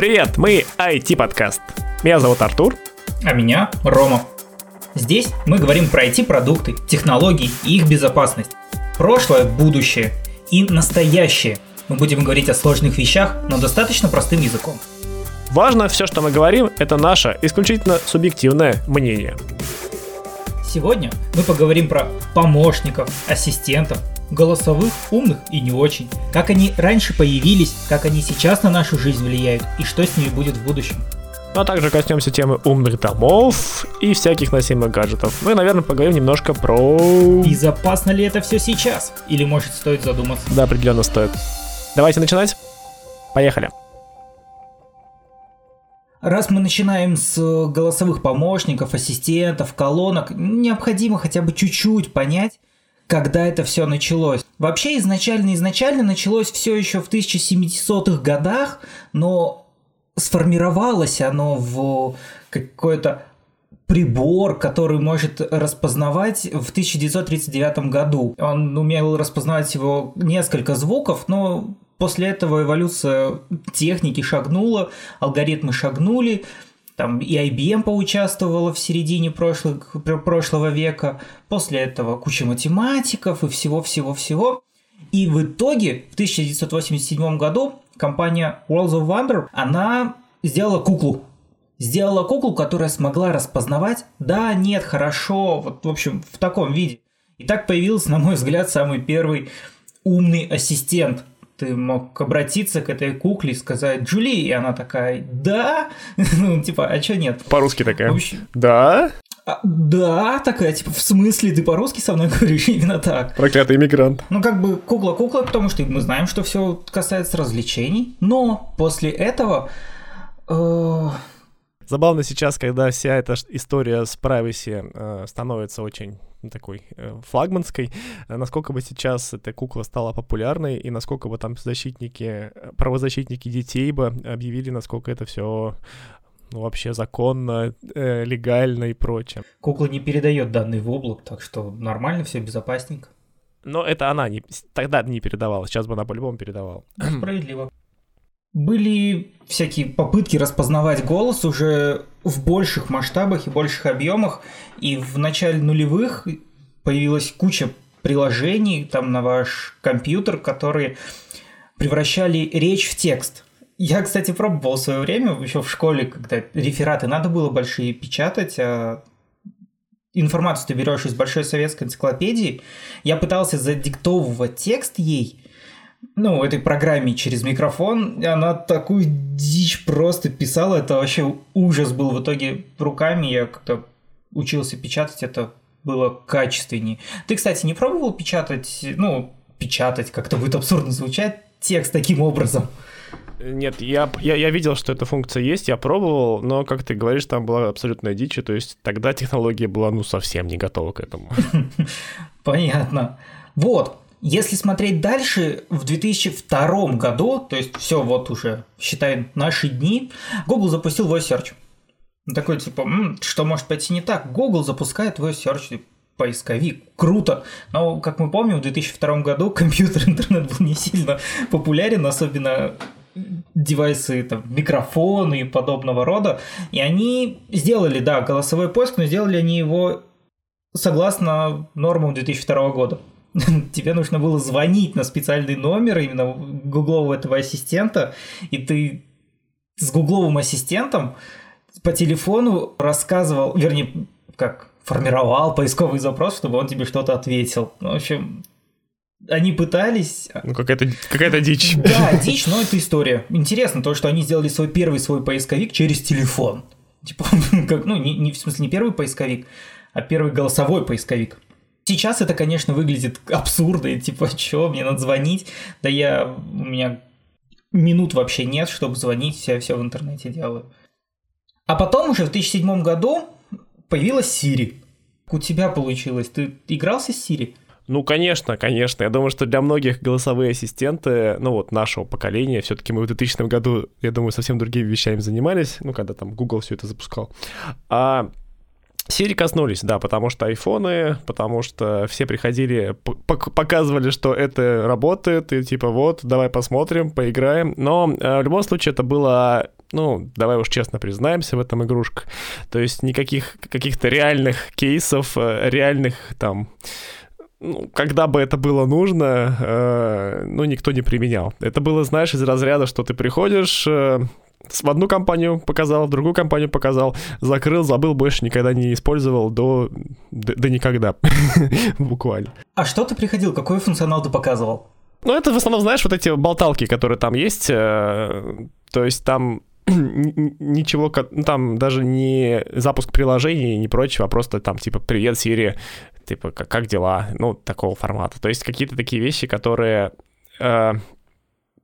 Привет, мы IT-подкаст. Меня зовут Артур. А меня Рома. Здесь мы говорим про IT-продукты, технологии и их безопасность. Прошлое, будущее и настоящее. Мы будем говорить о сложных вещах, но достаточно простым языком. Важно, все, что мы говорим, это наше исключительно субъективное мнение. Сегодня мы поговорим про помощников, ассистентов, голосовых, умных и не очень, как они раньше появились, как они сейчас на нашу жизнь влияют и что с ними будет в будущем. Ну, а также коснемся темы умных домов и всяких носимых гаджетов. Ну и, наверное, поговорим немножко про... Безопасно ли это все сейчас? Или, может, стоит задуматься? Да, определенно стоит. Давайте начинать. Поехали. Раз мы начинаем с голосовых помощников, ассистентов, колонок, необходимо хотя бы чуть-чуть понять, когда это все началось. Вообще изначально изначально началось все еще в 1700-х годах, но сформировалось оно в какой-то прибор, который может распознавать в 1939 году. Он умел распознавать всего несколько звуков, но После этого эволюция техники шагнула, алгоритмы шагнули, там и IBM поучаствовала в середине прошлых, прошлого века, после этого куча математиков и всего-всего-всего. И в итоге в 1987 году компания Worlds of Wonder, она сделала куклу. Сделала куклу, которая смогла распознавать да, нет, хорошо, вот в общем в таком виде. И так появился, на мой взгляд, самый первый умный ассистент – ты мог обратиться к этой кукле и сказать «Джули», и она такая «Да?» Ну, типа, а чё нет? По-русски такая. Общем... Да? А, да, такая, типа, в смысле, ты по-русски со мной говоришь именно так? Проклятый иммигрант. Ну, как бы кукла-кукла, потому что мы знаем, что все касается развлечений. Но после этого... Э... Забавно сейчас, когда вся эта история с privacy э, становится очень такой э, флагманской, э, насколько бы сейчас эта кукла стала популярной и насколько бы там защитники, э, правозащитники детей бы объявили, насколько это все ну, вообще законно, э, легально и прочее. Кукла не передает данные в облак, так что нормально, все безопасненько. Но это она не, тогда не передавала, сейчас бы она по-любому передавала. Справедливо. Были всякие попытки распознавать голос уже в больших масштабах и больших объемах, и в начале нулевых появилась куча приложений там на ваш компьютер, которые превращали речь в текст. Я, кстати, пробовал в свое время, еще в школе, когда рефераты надо было большие печатать, а информацию ты берешь из большой советской энциклопедии. Я пытался задиктовывать текст ей, ну, этой программе через микрофон, она такую дичь просто писала, это вообще ужас был в итоге руками, я как-то учился печатать, это было качественнее. Ты, кстати, не пробовал печатать, ну, печатать, как-то будет абсурдно звучать, текст таким образом? Нет, я, я, я видел, что эта функция есть, я пробовал, но, как ты говоришь, там была абсолютная дичь, то есть тогда технология была, ну, совсем не готова к этому. Понятно. Вот, если смотреть дальше, в 2002 году, то есть все вот уже, считаем, наши дни, Google запустил Voice Search. Такой типа, М, что может пойти не так? Google запускает Voice Search поисковик. Круто. Но, как мы помним, в 2002 году компьютер, интернет был не сильно популярен, особенно девайсы, там, микрофоны и подобного рода. И они сделали, да, голосовой поиск, но сделали они его согласно нормам 2002 года. тебе нужно было звонить на специальный номер именно гуглового этого ассистента, и ты с гугловым ассистентом по телефону рассказывал, вернее, как формировал поисковый запрос, чтобы он тебе что-то ответил. Ну, в общем, они пытались... Ну, какая-то какая дичь. Да, дичь, но это история. Интересно то, что они сделали свой первый свой поисковик через телефон. Типа, как, ну, не, не, в смысле, не первый поисковик, а первый голосовой поисковик. Сейчас это, конечно, выглядит абсурдно, типа, что, мне надо звонить? Да я, у меня минут вообще нет, чтобы звонить, все, все в интернете делаю. А потом уже в 2007 году появилась Siri. У тебя получилось, ты игрался с Siri? Ну, конечно, конечно. Я думаю, что для многих голосовые ассистенты, ну вот нашего поколения, все-таки мы в 2000 году, я думаю, совсем другими вещами занимались, ну, когда там Google все это запускал. А Сири коснулись, да, потому что айфоны, потому что все приходили, показывали, что это работает, и типа вот, давай посмотрим, поиграем. Но э, в любом случае это было ну, давай уж честно признаемся в этом игрушках. То есть никаких каких-то реальных кейсов, э, реальных там ну, когда бы это было нужно, э, ну, никто не применял. Это было, знаешь, из разряда, что ты приходишь, э, в одну компанию показал, в другую компанию показал, закрыл, забыл, больше никогда не использовал до, до, до никогда, буквально. А что ты приходил, какой функционал ты показывал? Ну, это в основном, знаешь, вот эти болталки, которые там есть, э, то есть там ничего, ну, там даже не запуск приложений, не прочего, а просто там типа «Привет, Сири», типа «Как дела?» Ну, такого формата. То есть какие-то такие вещи, которые э,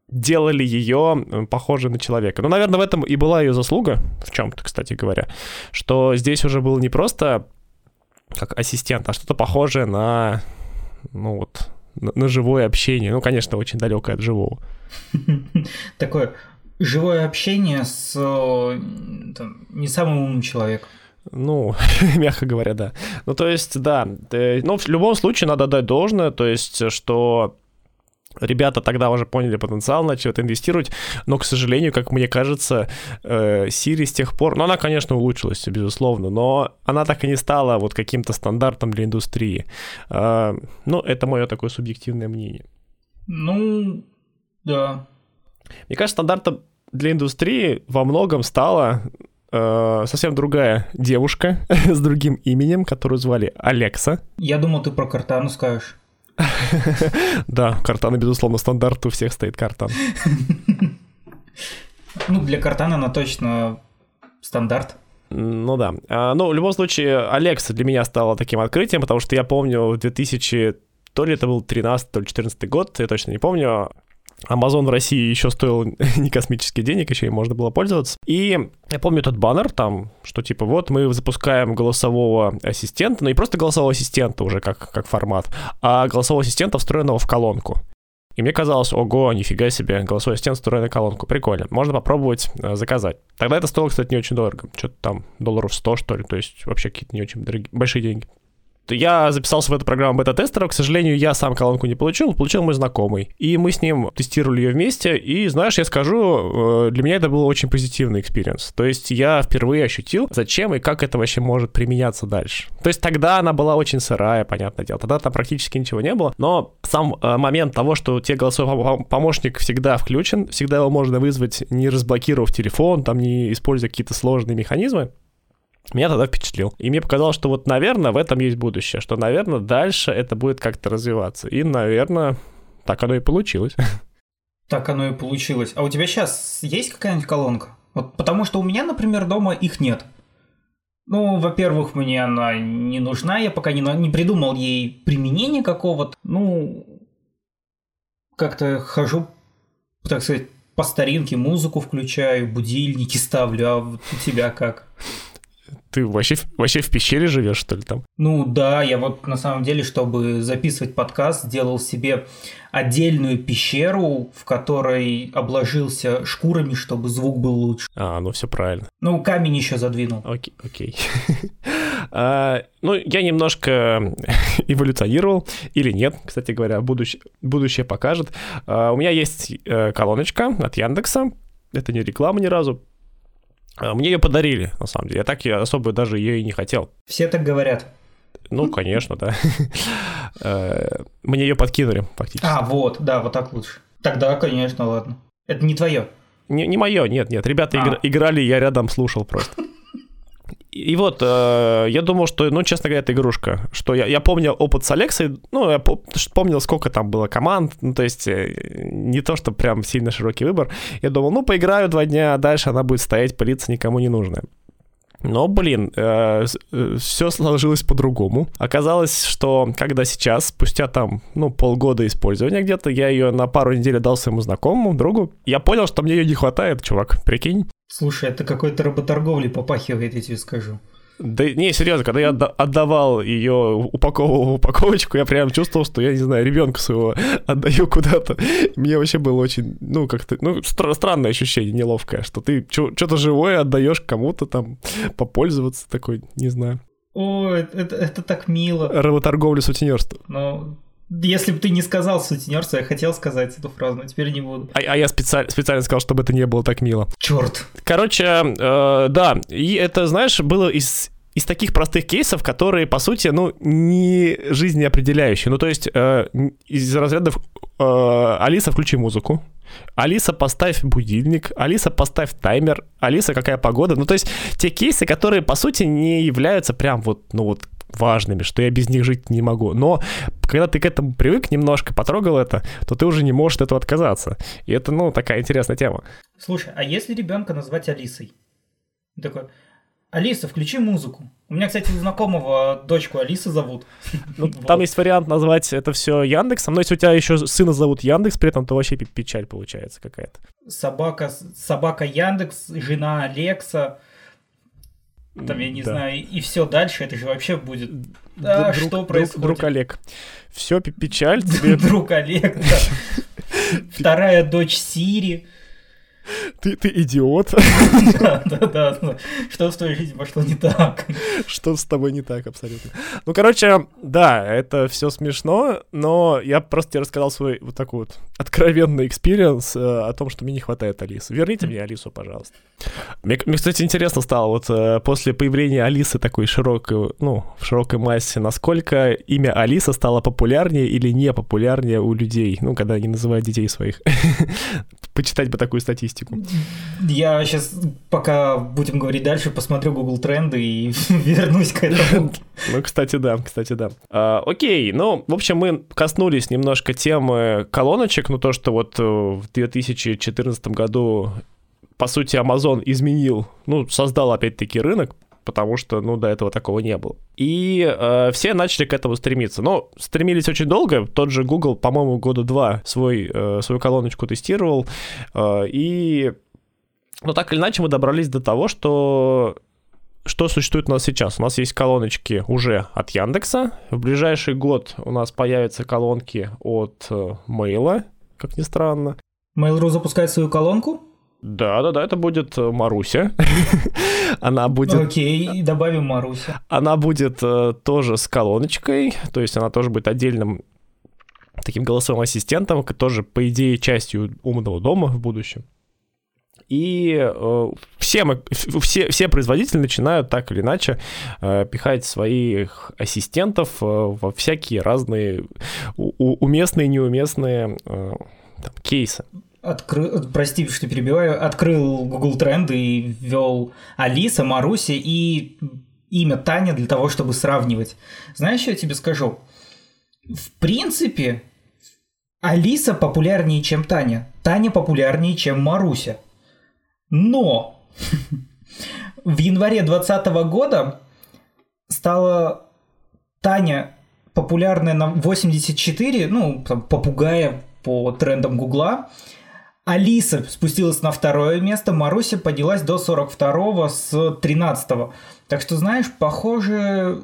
делали ее похожей на человека. Ну, наверное, в этом и была ее заслуга, в чем-то, кстати говоря, что здесь уже был не просто как ассистент, а что-то похожее на, ну вот, на, на живое общение. Ну, конечно, очень далекое от живого. Такое живое общение с там, не самым умным человеком. Ну, мягко говоря, да. Ну, то есть, да. Э, ну, в любом случае надо дать должное, то есть, что Ребята тогда уже поняли потенциал, начали это инвестировать, но, к сожалению, как мне кажется, э, Siri с тех пор, ну, она, конечно, улучшилась, безусловно, но она так и не стала вот каким-то стандартом для индустрии. Э, ну, это мое такое субъективное мнение. Ну, да. Мне кажется, стандартом для индустрии во многом стала э, совсем другая девушка с другим именем, которую звали Алекса. Я думал, ты про Картану скажешь. Да, картана, безусловно, стандарт у всех стоит картан. Ну, для картана она точно стандарт. Ну да. А, ну, в любом случае, Алекса для меня стала таким открытием, потому что я помню в 2000 то ли это был 13 то ли 14 год, я точно не помню, Amazon в России еще стоил не космических денег, еще и можно было пользоваться. И я помню тот баннер там, что типа вот мы запускаем голосового ассистента, ну и просто голосового ассистента уже как, как формат, а голосового ассистента, встроенного в колонку. И мне казалось, ого, нифига себе, голосовой ассистент встроенный в колонку, прикольно, можно попробовать э, заказать. Тогда это стоило, кстати, не очень дорого, что-то там долларов 100, что ли, то есть вообще какие-то не очень дорогие, большие деньги. Я записался в эту программу бета-тестера. К сожалению, я сам колонку не получил, получил мой знакомый. И мы с ним тестировали ее вместе. И, знаешь, я скажу, э, для меня это был очень позитивный experience. То есть я впервые ощутил, зачем и как это вообще может применяться дальше. То есть тогда она была очень сырая, понятное дело. Тогда там практически ничего не было. Но сам э, момент того, что тебе голосовой помощник всегда включен, всегда его можно вызвать, не разблокировав телефон, там не используя какие-то сложные механизмы, меня тогда впечатлил. И мне показалось, что вот, наверное, в этом есть будущее, что, наверное, дальше это будет как-то развиваться. И, наверное, так оно и получилось. Так оно и получилось. А у тебя сейчас есть какая-нибудь колонка? Вот потому что у меня, например, дома их нет. Ну, во-первых, мне она не нужна, я пока не, не придумал ей применения какого-то. Ну, как-то хожу, так сказать, по старинке музыку включаю, будильники ставлю, а вот у тебя как? Ты вообще, вообще в пещере живешь, что ли, там? Ну да, я вот на самом деле, чтобы записывать подкаст, сделал себе отдельную пещеру, в которой обложился шкурами, чтобы звук был лучше. А, ну все правильно. Ну, камень еще задвинул. Окей, окей. а, ну, я немножко эволюционировал, или нет, кстати говоря, будущее, будущее покажет. А, у меня есть э, колоночка от Яндекса, это не реклама ни разу, мне ее подарили, на самом деле. Я так я особо даже ее и не хотел. Все так говорят. Ну, конечно, да. Э, мне ее подкинули, фактически. А, вот, да, вот так лучше. Тогда, конечно, ладно. Это не твое. Не, не мое, нет, нет. Ребята а. играли, я рядом слушал просто. И вот, э, я думал, что, ну, честно говоря, это игрушка. Что я, я помнил опыт с Алексой, ну, я помнил, сколько там было команд, ну, то есть э, не то, что прям сильно широкий выбор. Я думал, ну, поиграю два дня, а дальше она будет стоять, пылиться никому не нужная. Но, блин, э, э, все сложилось по-другому. Оказалось, что когда сейчас, спустя там, ну, полгода использования где-то, я ее на пару недель дал своему знакомому, другу, я понял, что мне ее не хватает, чувак, прикинь. Слушай, это какой-то работорговли попахивает, я тебе скажу. Да не, серьезно, когда я отдавал ее, упаковывал в упаковочку, я прям чувствовал, что я, не знаю, ребенка своего отдаю куда-то. Мне вообще было очень, ну, как-то, ну, стр- странное ощущение, неловкое, что ты что-то живое отдаешь кому-то там попользоваться, такой, не знаю. О, это, это, так мило. Работорговля сутенерства. Ну, Если бы ты не сказал сутенерство, я хотел сказать эту фразу, но теперь не буду. А, а я специально, специально сказал, чтобы это не было так мило. Черт. Короче, э, да, и это, знаешь, было из из таких простых кейсов, которые, по сути, ну, не жизнеопределяющие. Ну, то есть э, из разрядов э, «Алиса, включи музыку», Алиса, поставь будильник, Алиса, поставь таймер, Алиса, какая погода. Ну, то есть те кейсы, которые, по сути, не являются прям вот, ну вот, важными, что я без них жить не могу. Но когда ты к этому привык немножко, потрогал это, то ты уже не можешь от этого отказаться. И это, ну, такая интересная тема. Слушай, а если ребенка назвать Алисой? Такой, Алиса, включи музыку. У меня, кстати, у знакомого дочку Алиса зовут. Ну, вот. Там есть вариант назвать это все Яндексом, но если у тебя еще сына зовут Яндекс, при этом то вообще печаль получается какая-то. Собака, собака Яндекс, жена Алекса, там, я не да. знаю, и все дальше, это же вообще будет... Да, друг, что происходит? Друг, друг Олег. Все, печаль тебе. Друг Олег, да. Вторая дочь Сири ты, ты идиот. Да, да, да. Что в твоей жизни пошло не так? Что с тобой не так, абсолютно. Ну, короче, да, это все смешно, но я просто тебе рассказал свой вот такой вот откровенный experience э, о том, что мне не хватает Алисы. Верните мне Алису, пожалуйста. Мне, мне, кстати, интересно стало, вот э, после появления Алисы такой широкой, ну, в широкой массе, насколько имя Алиса стало популярнее или не популярнее у людей, ну, когда они называют детей своих. Почитать бы такую статистику. Я сейчас, пока будем говорить дальше, посмотрю Google тренды и вернусь к этому. Ну, кстати, да, кстати, да. А, окей, ну, в общем, мы коснулись немножко темы колоночек, ну, то, что вот э, в 2014 году по сути, Amazon изменил, ну, создал опять-таки рынок, потому что, ну, до этого такого не было. И э, все начали к этому стремиться. Но стремились очень долго. Тот же Google, по-моему, года два свой, э, свою колоночку тестировал. Э, и, ну, так или иначе мы добрались до того, что что существует у нас сейчас? У нас есть колоночки уже от Яндекса. В ближайший год у нас появятся колонки от Мейла, как ни странно. Mail.ru запускает свою колонку? Да, да, да, это будет э, Маруся. она будет... Окей, добавим Маруся. Она будет э, тоже с колоночкой, то есть она тоже будет отдельным таким голосовым ассистентом, тоже, по идее, частью умного дома в будущем. И э, все, мы, все, все производители начинают так или иначе э, пихать своих ассистентов э, во всякие разные у, уместные и неуместные э, там, кейсы открыл, прости, что перебиваю, открыл Google тренды и ввел Алиса, Маруся и имя Таня для того, чтобы сравнивать. Знаешь, что я тебе скажу? В принципе, Алиса популярнее, чем Таня. Таня популярнее, чем Маруся. Но в январе 2020 года стала Таня популярная на 84, ну, там, попугая по трендам Гугла, Алиса спустилась на второе место, Маруся поднялась до 42-го с 13-го. Так что, знаешь, похоже,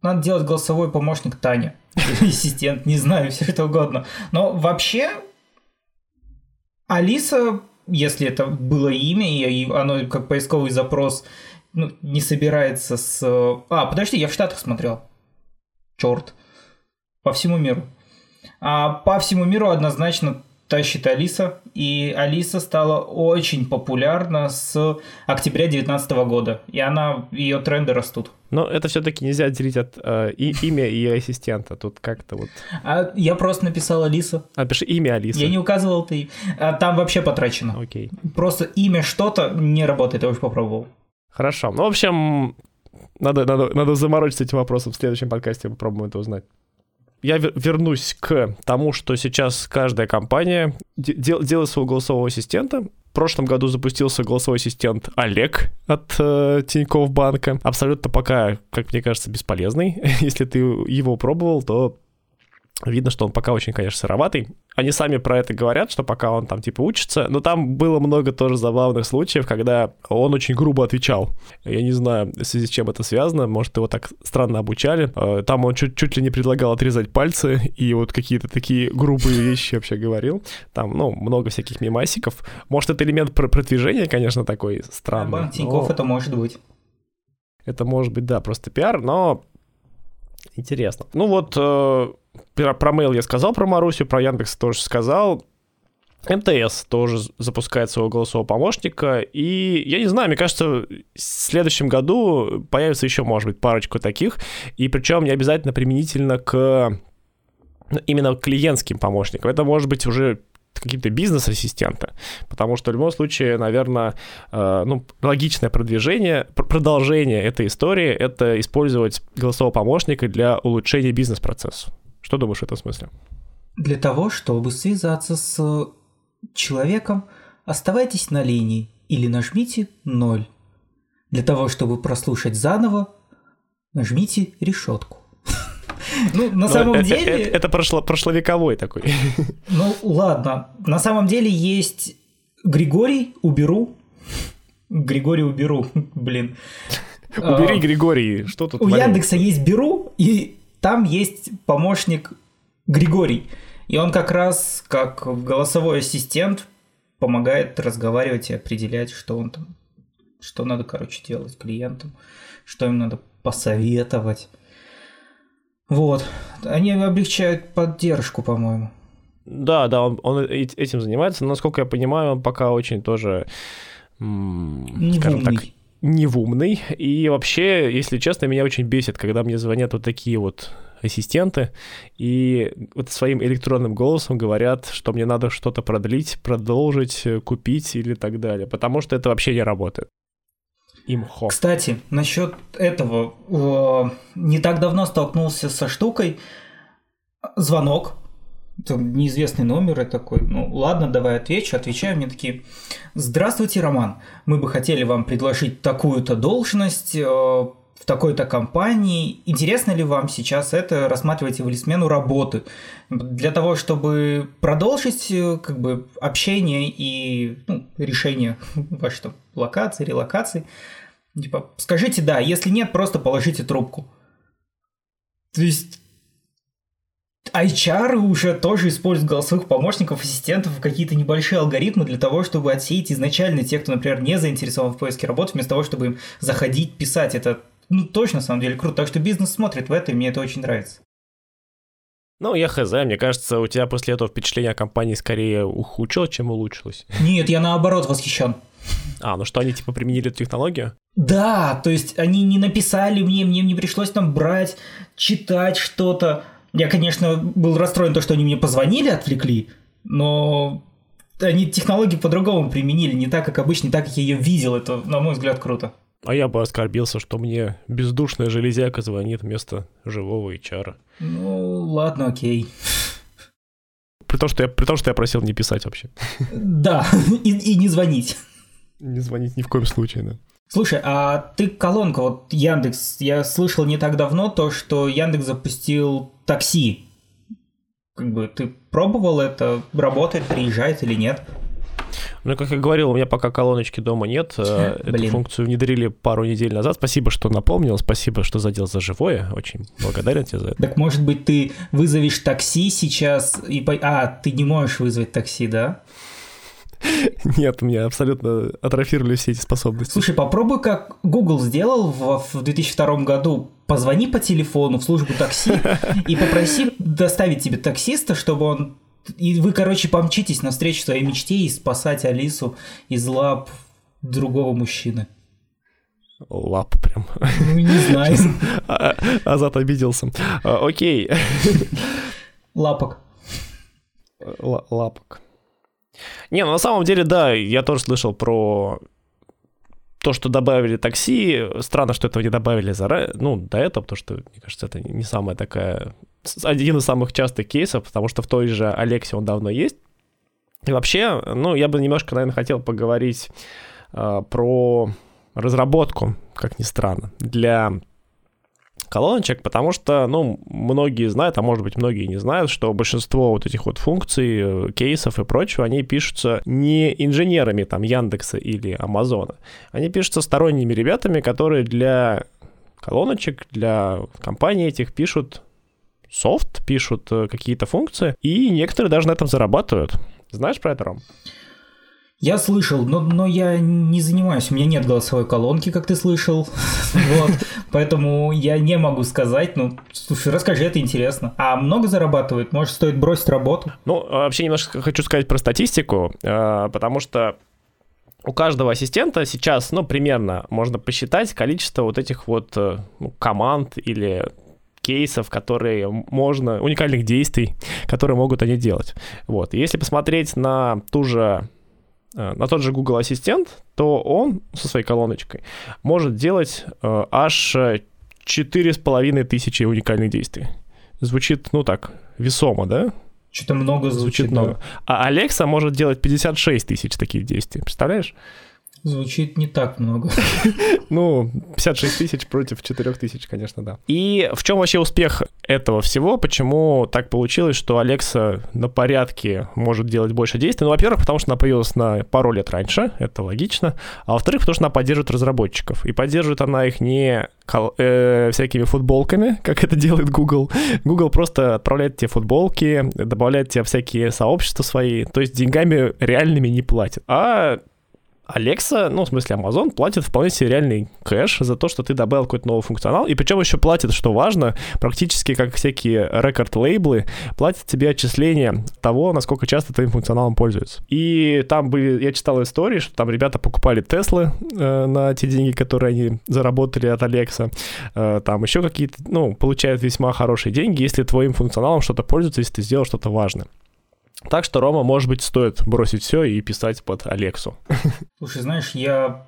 надо делать голосовой помощник Таня. Ассистент, не знаю, все что угодно. Но вообще, Алиса, если это было имя, и оно как поисковый запрос ну, не собирается с... А, подожди, я в Штатах смотрел. Черт. По всему миру. А по всему миру однозначно тащит Алиса, и Алиса стала очень популярна с октября 2019 года, и она, ее тренды растут. Но это все-таки нельзя отделить от э, и, имя и ассистента. Тут как-то вот. А я просто написал Алиса. А пиши имя Алиса. Я не указывал ты. А, там вообще потрачено. Окей. Просто имя что-то не работает, я уже попробовал. Хорошо. Ну, в общем, надо, надо, надо заморочиться этим вопросом. В следующем подкасте попробуем это узнать я вернусь к тому, что сейчас каждая компания дел, делает своего голосового ассистента. В прошлом году запустился голосовой ассистент Олег от э, Тинькофф банка. Абсолютно пока, как мне кажется, бесполезный. Если ты его пробовал, то Видно, что он пока очень, конечно, сыроватый. Они сами про это говорят, что пока он там типа учится, но там было много тоже забавных случаев, когда он очень грубо отвечал. Я не знаю, в связи с чем это связано, может, его так странно обучали. Э, там он чуть, чуть ли не предлагал отрезать пальцы и вот какие-то такие грубые вещи вообще говорил. Там, ну, много всяких мемасиков. Может, это элемент продвижения, конечно, такой странный. А Тинькофф но... это может быть. Это может быть, да, просто пиар, но Интересно. Ну вот, э, про, mail я сказал, про Марусю, про Яндекс тоже сказал. МТС тоже запускает своего голосового помощника, и я не знаю, мне кажется, в следующем году появится еще, может быть, парочку таких, и причем не обязательно применительно к именно клиентским помощникам. Это может быть уже какие-то бизнес-ассистенты, потому что в любом случае, наверное, э, ну, логичное продвижение, продолжение этой истории — это использовать голосового помощника для улучшения бизнес-процесса. Что думаешь в этом смысле? Для того, чтобы связаться с человеком, оставайтесь на линии или нажмите 0. Для того, чтобы прослушать заново, нажмите решетку. Ну, на самом деле... Это, это прошло, прошловековой такой. Ну, ладно. На самом деле есть Григорий, уберу. Григорий, уберу. Блин. Убери, а, Григорий. Что тут? У Яндекса есть Беру, и там есть помощник Григорий. И он как раз как голосовой ассистент помогает разговаривать и определять, что он там, что надо, короче, делать клиентам, что им надо посоветовать. Вот. Они облегчают поддержку, по-моему. Да, да, он, он этим занимается, но, насколько я понимаю, он пока очень тоже, скажем так, невумный. И вообще, если честно, меня очень бесит, когда мне звонят вот такие вот ассистенты, и вот своим электронным голосом говорят, что мне надо что-то продлить, продолжить, купить или так далее, потому что это вообще не работает имхо. Кстати, насчет этого. Э, не так давно столкнулся со штукой. Звонок. Это неизвестный номер и такой, ну ладно, давай отвечу. Отвечаю мне такие, здравствуйте, Роман, мы бы хотели вам предложить такую-то должность э, в такой-то компании. Интересно ли вам сейчас это? Рассматриваете вы ли смену работы? Для того, чтобы продолжить э, как бы общение и ну, решение вашей там, локации, релокации, Типа, скажите да, если нет, просто положите трубку. То есть HR уже тоже используют голосовых помощников, ассистентов, какие-то небольшие алгоритмы для того, чтобы отсеять изначально тех, кто, например, не заинтересован в поиске работы, вместо того, чтобы им заходить, писать. Это ну, точно, на самом деле, круто. Так что бизнес смотрит в это, и мне это очень нравится. Ну, я хз, мне кажется, у тебя после этого впечатление о компании скорее ухудшилось, чем улучшилось. Нет, я наоборот восхищен. А, ну что, они типа применили эту технологию? Да, то есть они не написали мне, мне не пришлось там брать, читать что-то. Я, конечно, был расстроен то, что они мне позвонили, отвлекли, но они технологии по-другому применили, не так, как обычно, не так, как я ее видел. Это, на мой взгляд, круто. А я бы оскорбился, что мне бездушная железяка звонит вместо живого HR. Ну, ладно, окей. При том, что я, при том, что я просил не писать вообще. Да, и, и не звонить. Не звонить ни в коем случае, да. Слушай, а ты колонка, вот Яндекс, я слышал не так давно то, что Яндекс запустил такси. Как бы ты пробовал это, работает, приезжает или нет? Ну, как я говорил, у меня пока колоночки дома нет. Э, эту функцию внедрили пару недель назад. Спасибо, что напомнил, спасибо, что задел за живое. Очень благодарен тебе за это. Так может быть, ты вызовешь такси сейчас и... А, ты не можешь вызвать такси, да? Нет, у меня абсолютно атрофировали все эти способности. Слушай, попробуй, как Google сделал в, в 2002 году. Позвони по телефону в службу такси и попроси доставить тебе таксиста, чтобы он... И вы, короче, помчитесь навстречу своей мечте и спасать Алису из лап другого мужчины. Лап прям. Ну, не знаю. А, Азат обиделся. А, окей. Лапок. Лапок. Не, ну на самом деле, да, я тоже слышал про то, что добавили такси. Странно, что этого не добавили заранее, ну, до этого, потому что, мне кажется, это не самая такая... Один из самых частых кейсов, потому что в той же Алексе он давно есть. И вообще, ну, я бы немножко, наверное, хотел поговорить э, про разработку, как ни странно, для колоночек, потому что, ну, многие знают, а может быть многие не знают, что большинство вот этих вот функций, э, кейсов и прочего, они пишутся не инженерами там Яндекса или Амазона, они пишутся сторонними ребятами, которые для колоночек, для компаний этих пишут софт, пишут э, какие-то функции, и некоторые даже на этом зарабатывают. Знаешь про это, Ром? Я слышал, но, но я не занимаюсь, у меня нет голосовой колонки, как ты слышал, вот, поэтому я не могу сказать, ну, слушай, расскажи, это интересно. А много зарабатывает? Может, стоит бросить работу? Ну, вообще немножко хочу сказать про статистику, э, потому что у каждого ассистента сейчас, ну, примерно можно посчитать количество вот этих вот э, ну, команд или кейсов, которые можно, уникальных действий, которые могут они делать. Вот. Если посмотреть на ту же на тот же Google Ассистент, то он со своей колоночкой может делать э, аж четыре с половиной тысячи уникальных действий. Звучит, ну так, весомо, да? Что-то много звучит. звучит много. Да. А Алекса может делать 56 тысяч таких действий. Представляешь? Звучит не так много. Ну, 56 тысяч против 4 тысяч, конечно, да. И в чем вообще успех этого всего? Почему так получилось, что Алекса на порядке может делать больше действий? Ну, во-первых, потому что она появилась на пару лет раньше, это логично. А во-вторых, потому что она поддерживает разработчиков. И поддерживает она их не э, всякими футболками, как это делает Google. Google просто отправляет тебе футболки, добавляет тебе всякие сообщества свои, то есть деньгами реальными не платит. А Alexa, ну, в смысле, Amazon платит вполне себе реальный кэш за то, что ты добавил какой-то новый функционал, и причем еще платит, что важно, практически как всякие рекорд-лейблы, платят тебе отчисления того, насколько часто твоим функционалом пользуются. И там были, я читал истории, что там ребята покупали Теслы э, на те деньги, которые они заработали от Alexa, э, там еще какие-то, ну, получают весьма хорошие деньги, если твоим функционалом что-то пользуется, если ты сделал что-то важное. Так что, Рома, может быть, стоит бросить все и писать под Алексу. Слушай, знаешь, я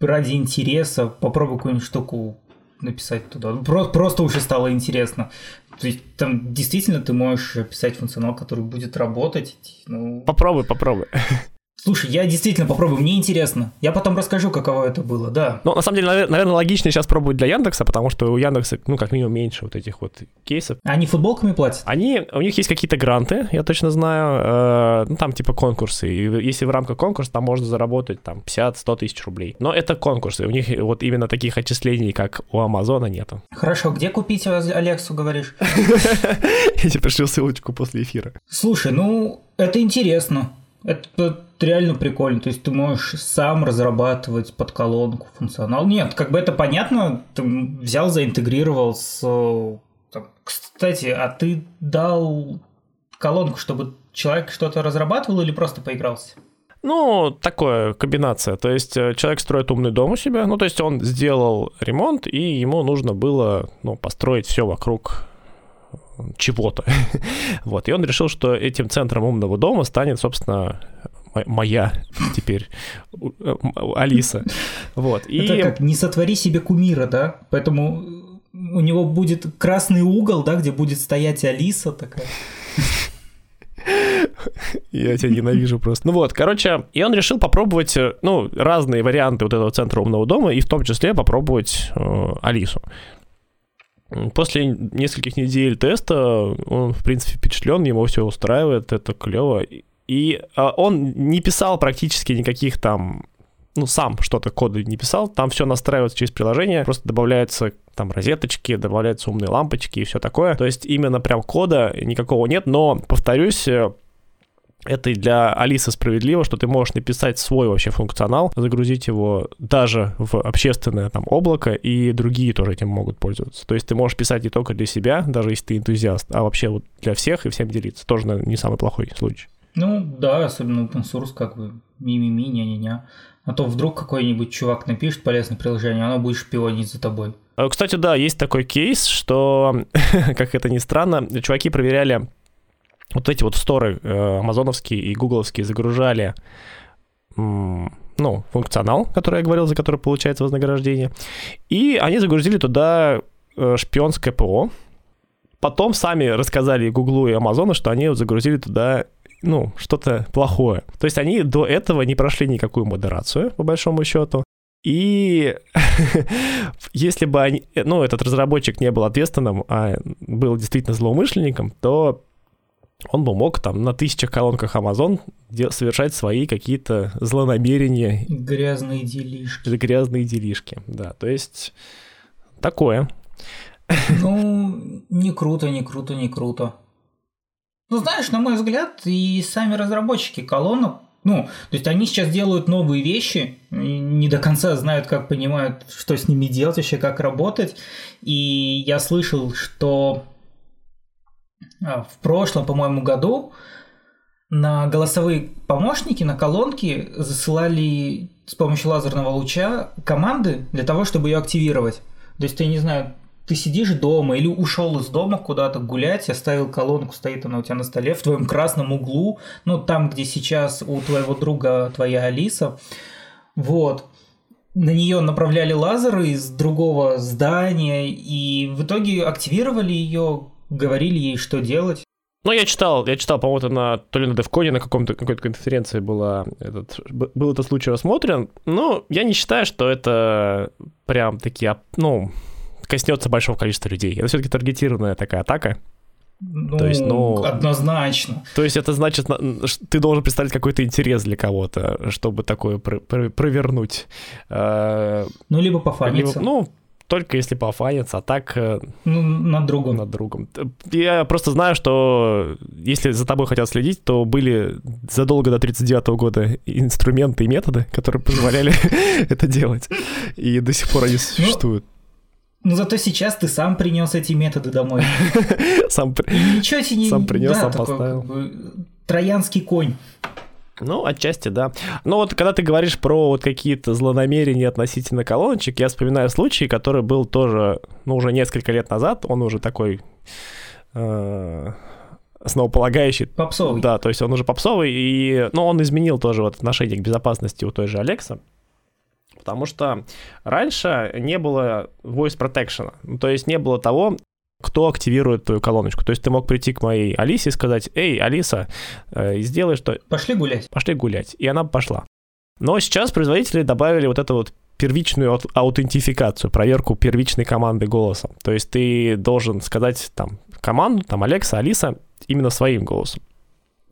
ради интереса попробую какую-нибудь штуку написать туда. Просто, просто уже стало интересно. То есть там действительно ты можешь писать функционал, который будет работать. Ну... Попробуй, попробуй. Слушай, я действительно попробую, мне интересно. Я потом расскажу, каково это было, да. Ну, на самом деле, наверное, логичнее сейчас пробовать для Яндекса, потому что у Яндекса, ну, как минимум, меньше вот этих вот кейсов. Они футболками платят? Они, у них есть какие-то гранты, я точно знаю, э, ну, там типа конкурсы. И если в рамках конкурса, там можно заработать там 50-100 тысяч рублей. Но это конкурсы, у них вот именно таких отчислений, как у Амазона, нету. Хорошо, где купить Алексу, говоришь? Я тебе пришлю ссылочку после эфира. Слушай, ну, это интересно. Это реально прикольно. То есть ты можешь сам разрабатывать под колонку функционал. Нет, как бы это понятно. Ты взял, заинтегрировал с... Там, кстати, а ты дал колонку, чтобы человек что-то разрабатывал или просто поигрался? Ну, такое комбинация. То есть э, человек строит умный дом у себя, ну, то есть он сделал ремонт, и ему нужно было, ну, построить все вокруг чего-то. вот, и он решил, что этим центром умного дома станет, собственно, моя теперь Алиса. Вот. И... Это как, не сотвори себе кумира, да? Поэтому у него будет красный угол, да, где будет стоять Алиса такая. Я тебя ненавижу просто. Ну вот, короче, и он решил попробовать, ну, разные варианты вот этого центра умного дома, и в том числе попробовать э, Алису. После нескольких недель теста он, в принципе, впечатлен, ему все устраивает, это клево. И а, он не писал практически никаких там ну, сам что-то коды не писал, там все настраивается через приложение, просто добавляются там розеточки, добавляются умные лампочки и все такое. То есть именно прям кода никакого нет, но, повторюсь, э, это и для Алисы справедливо, что ты можешь написать свой вообще функционал, загрузить его даже в общественное там облако, и другие тоже этим могут пользоваться. То есть ты можешь писать не только для себя, даже если ты энтузиаст, а вообще вот для всех и всем делиться. Тоже, наверное, не самый плохой случай. Ну да, особенно open source, как бы ми-ми-ми, ня-ня-ня. А то вдруг какой-нибудь чувак напишет полезное приложение, оно будет шпионить за тобой. А, кстати, да, есть такой кейс, что, как это ни странно, чуваки проверяли вот эти вот сторы э, амазоновские и гугловские загружали ну, функционал, который я говорил, за который получается вознаграждение. И они загрузили туда э, шпионское ПО. Потом сами рассказали Гуглу и Амазону, что они загрузили туда ну, что-то плохое. То есть они до этого не прошли никакую модерацию, по большому счету. И если бы они, ну, этот разработчик не был ответственным, а был действительно злоумышленником, то он бы мог там на тысячах колонках Amazon совершать свои какие-то злонамерения. Грязные делишки. Грязные делишки, да. То есть такое. Ну, не круто, не круто, не круто. Ну, знаешь, на мой взгляд, и сами разработчики колонок Ну, то есть они сейчас делают новые вещи, не до конца знают, как понимают, что с ними делать, вообще как работать. И я слышал, что в прошлом, по-моему, году на голосовые помощники, на колонки засылали с помощью лазерного луча команды для того, чтобы ее активировать. То есть, я не знаю, ты сидишь дома или ушел из дома куда-то гулять, оставил колонку, стоит она у тебя на столе в твоем красном углу, ну там, где сейчас у твоего друга твоя Алиса, вот. На нее направляли лазеры из другого здания, и в итоге активировали ее, говорили ей, что делать. Ну, я читал, я читал, по-моему, на, то ли на DevCon, на каком-то, какой-то конференции была этот, был этот случай рассмотрен. Но я не считаю, что это прям такие, ну, коснется большого количества людей. Это все-таки таргетированная такая атака. Ну, то есть, ну, однозначно. То есть это значит, ты должен представить какой-то интерес для кого-то, чтобы такое пр- пр- провернуть. Э, ну, либо пофаниться. Либо, ну, только если пофаниться, а так... Э, ну, над другом. Над другом. Я просто знаю, что если за тобой хотят следить, то были задолго до 39 года инструменты и методы, которые позволяли это делать. И до сих пор они ну, существуют. Ну зато сейчас ты сам принес эти методы домой. Сам, ничего тебе не... сам принес, сам поставил. троянский конь. Ну, отчасти, да. Но вот когда ты говоришь про вот какие-то злонамерения относительно колоночек, я вспоминаю случай, который был тоже, ну, уже несколько лет назад, он уже такой э, основополагающий. Попсовый. Да, то есть он уже попсовый, и, ну, он изменил тоже вот отношение к безопасности у той же Алекса. Потому что раньше не было voice protection, то есть не было того, кто активирует твою колоночку. То есть ты мог прийти к моей Алисе и сказать, эй, Алиса, э, сделай что... Пошли гулять. Пошли гулять. И она пошла. Но сейчас производители добавили вот эту вот первичную аутентификацию, проверку первичной команды голосом. То есть ты должен сказать там команду, там Алекса, Алиса, именно своим голосом.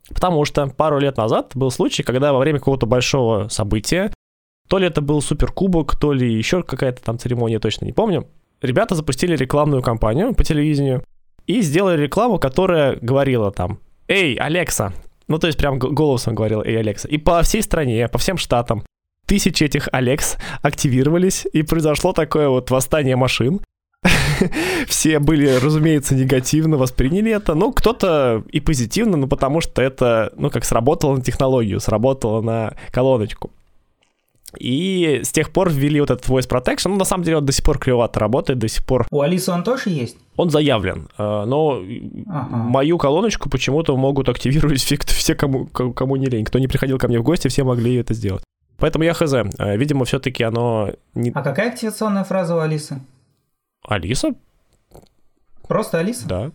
Потому что пару лет назад был случай, когда во время какого-то большого события то ли это был суперкубок, то ли еще какая-то там церемония, точно не помню. Ребята запустили рекламную кампанию по телевидению и сделали рекламу, которая говорила там «Эй, Алекса!» Ну, то есть прям голосом говорил «Эй, Алекса!» И по всей стране, по всем штатам тысячи этих Алекс активировались, и произошло такое вот восстание машин. Все были, разумеется, негативно восприняли это. Ну, кто-то и позитивно, ну, потому что это, ну, как сработало на технологию, сработало на колоночку. И с тех пор ввели вот этот voice protection. Ну, на самом деле, он до сих пор кривовато работает, до сих пор. У Алисы он тоже есть? Он заявлен, э, но ага. мою колоночку почему-то могут активировать все, кому, кому не лень. Кто не приходил ко мне в гости, все могли это сделать. Поэтому я хз. Э, видимо, все-таки оно... Не... А какая активационная фраза у Алисы? Алиса? Просто Алиса? Да.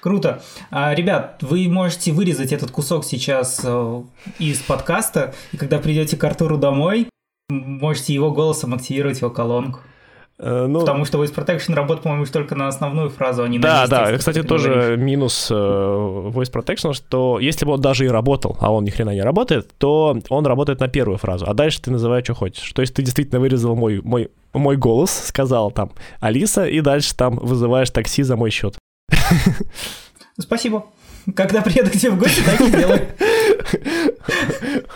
Круто. А, ребят, вы можете вырезать этот кусок сейчас э, из подкаста, и когда придете к Артуру домой, можете его голосом активировать его колонку. Uh, ну, Потому что Voice Protection работает, по-моему, только на основную фразу, а не да, на Да, да, кстати, тоже говоришь. минус uh, Voice Protection, что если бы он даже и работал, а он ни хрена не работает, то он работает на первую фразу, а дальше ты называешь, что хочешь. То есть ты действительно вырезал мой, мой, мой голос, сказал там Алиса, и дальше там вызываешь такси за мой счет. Спасибо. Когда приеду к тебе в гости, так и делай.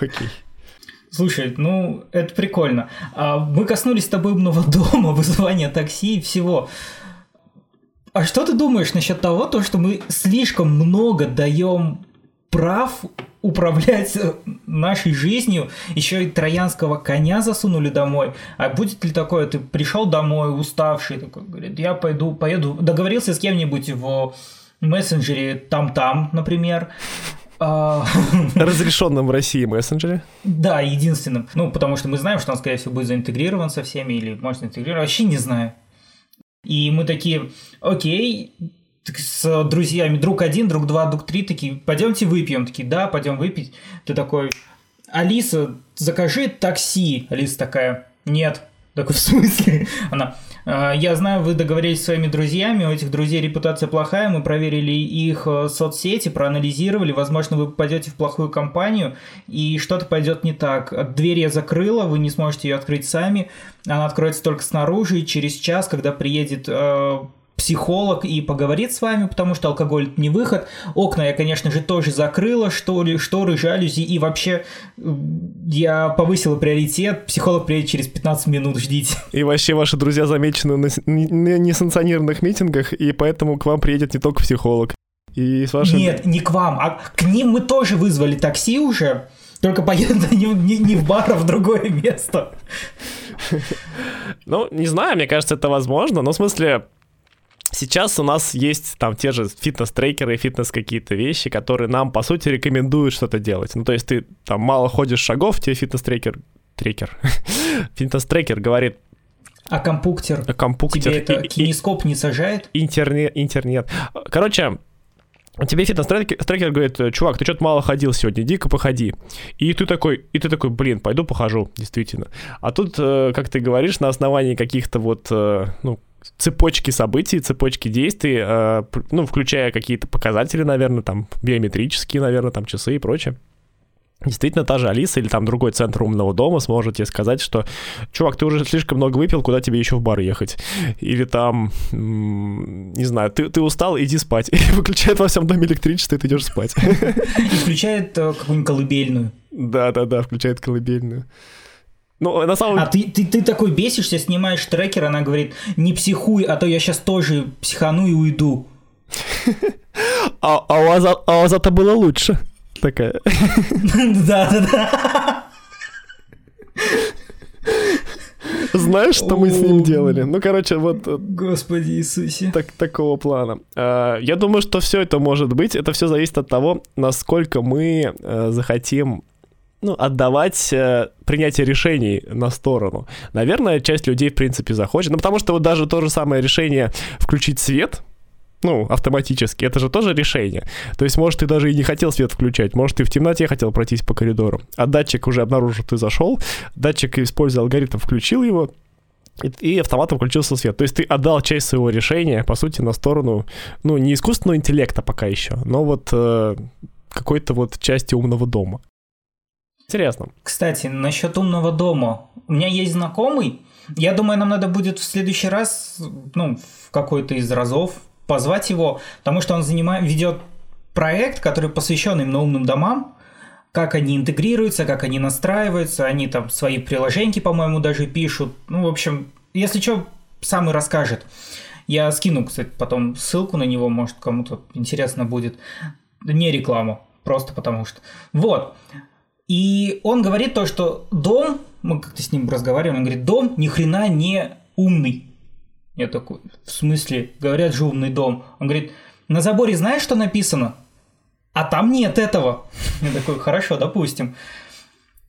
Окей. Слушай, ну, это прикольно. А мы коснулись с тобой умного дома, вызывания такси и всего. А что ты думаешь насчет того, то, что мы слишком много даем прав управлять э, нашей жизнью, еще и троянского коня засунули домой. А будет ли такое, ты пришел домой уставший, такой, говорит, я пойду, поеду, договорился с кем-нибудь в мессенджере там-там, например, а, Разрешенном в России мессенджере? Да, единственным. Ну, потому что мы знаем, что он, скорее всего, будет заинтегрирован со всеми, или может интегрирован, вообще не знаю. И мы такие, окей, с друзьями, друг один, друг два, друг три, такие, пойдемте выпьем, такие, да, пойдем выпить. Ты такой, Алиса, закажи такси. Алиса такая, нет. Такой, в смысле? Она, «А, я знаю, вы договорились с своими друзьями, у этих друзей репутация плохая, мы проверили их э, соцсети, проанализировали, возможно, вы попадете в плохую компанию, и что-то пойдет не так. Дверь я закрыла, вы не сможете ее открыть сами, она откроется только снаружи, и через час, когда приедет э, психолог и поговорит с вами, потому что алкоголь не выход. Окна я, конечно же, тоже закрыла, шторы, шторы, жалюзи, и вообще я повысила приоритет. Психолог приедет через 15 минут, ждите. И вообще ваши друзья замечены на несанкционированных митингах, и поэтому к вам приедет не только психолог. И с вашим... Нет, не к вам, а к ним мы тоже вызвали такси уже, только поедут не, не, не в бар, а в другое место. Ну, не знаю, мне кажется, это возможно. Но в смысле, Сейчас у нас есть там те же фитнес-трекеры, фитнес какие-то вещи, которые нам, по сути, рекомендуют что-то делать. Ну, то есть ты там мало ходишь шагов, тебе фитнес-трекер, трекер, фитнес-трекер говорит, а компуктер? А компуктер. Тебе это кинескоп не сажает? Интернет, интернет. Короче, Тебе фитнес-трекер говорит, чувак, ты что-то мало ходил сегодня, иди-ка походи. И ты такой, и ты такой, блин, пойду похожу, действительно. А тут, э, как ты говоришь, на основании каких-то вот, э, ну, цепочки событий, цепочки действий, э, ну, включая какие-то показатели, наверное, там, биометрические, наверное, там, часы и прочее. Действительно, та же Алиса или там другой центр умного дома сможет тебе сказать, что, чувак, ты уже слишком много выпил, куда тебе еще в бар ехать? Или там, не знаю, ты, ты устал, иди спать. И выключает во всем доме электричество, и ты идешь спать. И включает э, какую-нибудь колыбельную. Да-да-да, включает колыбельную. Ну, на самом А ты, ты, ты такой бесишься, снимаешь трекер, она говорит, не психуй, а то я сейчас тоже психану и уйду. А, а, у а у это было лучше такая. Да, да, да. Знаешь, что мы с ним делали? Ну, короче, вот... Э, Господи Иисусе. Так, такого плана. А, я думаю, что все это может быть. Это все зависит от того, насколько мы э, захотим ну, отдавать э, принятие решений на сторону. Наверное, часть людей, в принципе, захочет. Ну, потому что вот даже то же самое решение включить свет, ну, автоматически. Это же тоже решение. То есть, может, ты даже и не хотел свет включать, может, ты в темноте хотел пройтись по коридору, а датчик уже обнаружил, ты зашел, датчик, используя алгоритм, включил его, и, автоматом включился свет. То есть ты отдал часть своего решения, по сути, на сторону, ну, не искусственного интеллекта пока еще, но вот э, какой-то вот части умного дома. Интересно. Кстати, насчет умного дома. У меня есть знакомый, я думаю, нам надо будет в следующий раз, ну, в какой-то из разов позвать его, потому что он занимает, ведет проект, который посвящен именно умным домам, как они интегрируются, как они настраиваются, они там свои приложеньки, по-моему, даже пишут. Ну, в общем, если что, сам и расскажет. Я скину, кстати, потом ссылку на него, может, кому-то интересно будет. Не рекламу, просто потому что. Вот. И он говорит то, что дом, мы как-то с ним разговариваем, он говорит, дом ни хрена не умный. Я такой, в смысле, говорят же умный дом. Он говорит, на заборе знаешь, что написано? А там нет этого. Я такой, хорошо, допустим.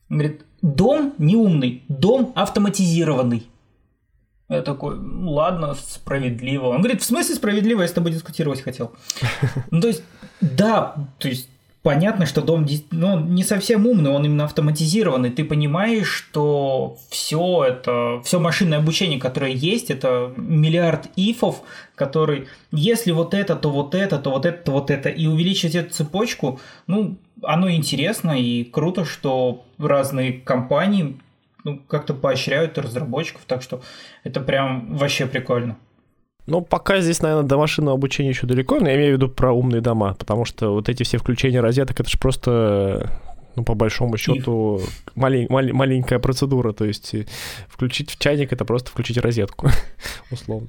Он говорит, дом не умный, дом автоматизированный. Я такой, ну ладно, справедливо. Он говорит, в смысле справедливо, я с тобой дискутировать хотел. Ну, то есть, да, то есть понятно, что дом ну, не совсем умный, он именно автоматизированный. Ты понимаешь, что все это, все машинное обучение, которое есть, это миллиард ифов, который, если вот это, то вот это, то вот это, то вот это, и увеличить эту цепочку, ну, оно интересно и круто, что разные компании ну, как-то поощряют разработчиков, так что это прям вообще прикольно. Ну, пока здесь, наверное, до машинного обучения еще далеко, но я имею в виду про умные дома, потому что вот эти все включения розеток, это же просто, ну, по большому счету, малень, малень, маленькая процедура, то есть включить в чайник это просто включить розетку, условно.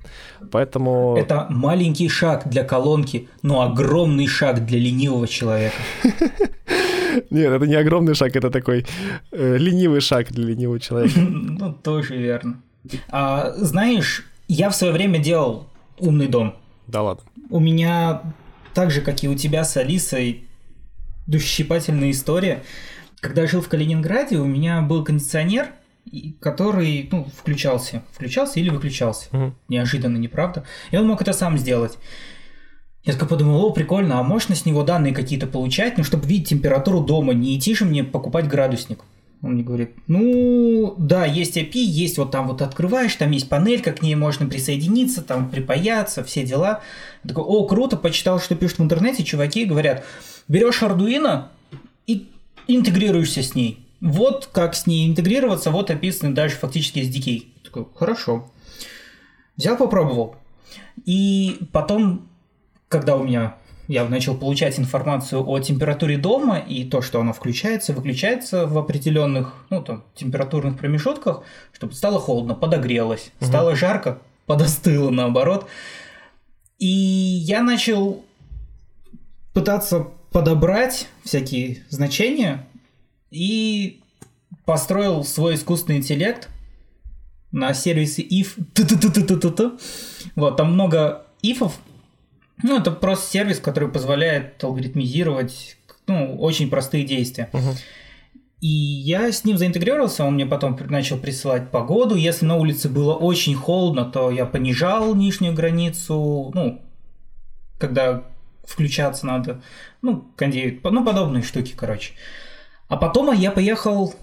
Поэтому... Это маленький шаг для колонки, но огромный шаг для ленивого человека. Нет, это не огромный шаг, это такой э, ленивый шаг для ленивого человека. Ну, тоже верно. А, знаешь, я в свое время делал умный дом. Да ладно. У меня так же, как и у тебя с Алисой, душесчипательная история. Когда я жил в Калининграде, у меня был кондиционер, который ну, включался. Включался или выключался. Угу. Неожиданно, неправда. И он мог это сам сделать. Я такой подумал, о, прикольно, а можно с него данные какие-то получать, ну, чтобы видеть температуру дома, не идти же мне покупать градусник. Он мне говорит, ну, да, есть API, есть вот там вот открываешь, там есть панелька, к ней можно присоединиться, там припаяться, все дела. Я такой, о, круто, почитал, что пишут в интернете, чуваки говорят, берешь Arduino и интегрируешься с ней. Вот как с ней интегрироваться, вот описаны даже фактически SDK. Я такой, хорошо. Взял, попробовал. И потом, когда у меня я начал получать информацию о температуре дома и то, что она включается, выключается в определенных ну, там, температурных промежутках, чтобы стало холодно, подогрелось, угу. стало жарко, подостыло наоборот. И я начал пытаться подобрать всякие значения и построил свой искусственный интеллект на сервисе if. Вот, там много ифов, ну, это просто сервис, который позволяет алгоритмизировать ну, очень простые действия. Uh-huh. И я с ним заинтегрировался, он мне потом начал присылать погоду. Если на улице было очень холодно, то я понижал нижнюю границу, ну, когда включаться надо, ну, кондеют, ну, подобные штуки, короче. А потом я поехал,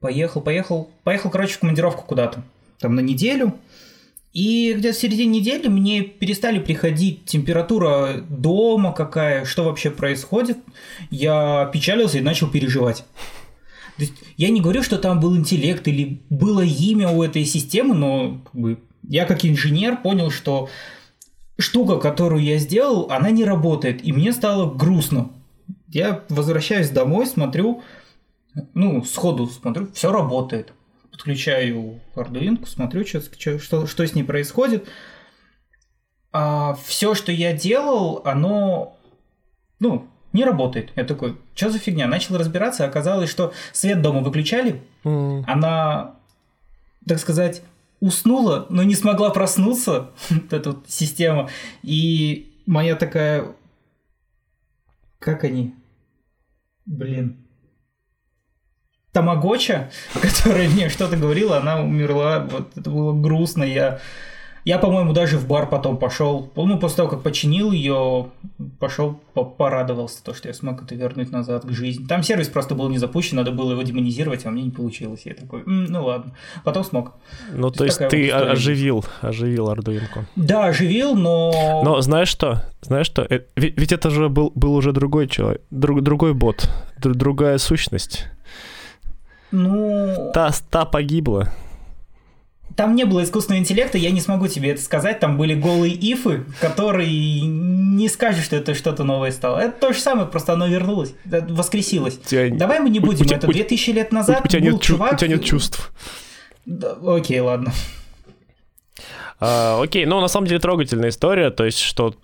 поехал, поехал, поехал, короче, в командировку куда-то, там на неделю. И где-то в середине недели мне перестали приходить температура дома какая, что вообще происходит. Я печалился и начал переживать. То есть я не говорю, что там был интеллект или было имя у этой системы, но как бы, я как инженер понял, что штука, которую я сделал, она не работает, и мне стало грустно. Я возвращаюсь домой, смотрю, ну, сходу смотрю, все работает подключаю Arduino, смотрю, что, что, что с ней происходит. А все, что я делал, оно, ну, не работает. Я такой, что за фигня? Начал разбираться, оказалось, что свет дома выключали, mm. она, так сказать, уснула, но не смогла проснуться, вот эта вот система. И моя такая... Как они? Блин. Тамагоча, которая мне что-то говорила, она умерла. Вот это было грустно. Я, я по-моему, даже в бар потом пошел. Ну, после того, как починил ее, пошел, порадовался, то, что я смог это вернуть назад к жизни. Там сервис просто был не запущен, надо было его демонизировать, а мне не получилось. Я такой, М, ну ладно. Потом смог. Ну, то, то есть ты вот оживил, оживил Ардуинку. Да, оживил, но... Но знаешь что? Знаешь что? Э, ведь, ведь это же был, был уже другой человек, друг, другой бот, другая сущность. Ну... Та, та погибла. Там не было искусственного интеллекта, я не смогу тебе это сказать. Там были голые ифы, которые не скажешь, что это что-то новое стало. Это то же самое, просто оно вернулось, воскресилось. Тебя... Давай мы не будем, у, это 2000 лет назад у, у тебя был нет, чувак... У тебя нет чувств. Да, окей, ладно. А, окей, ну на самом деле трогательная история, то есть что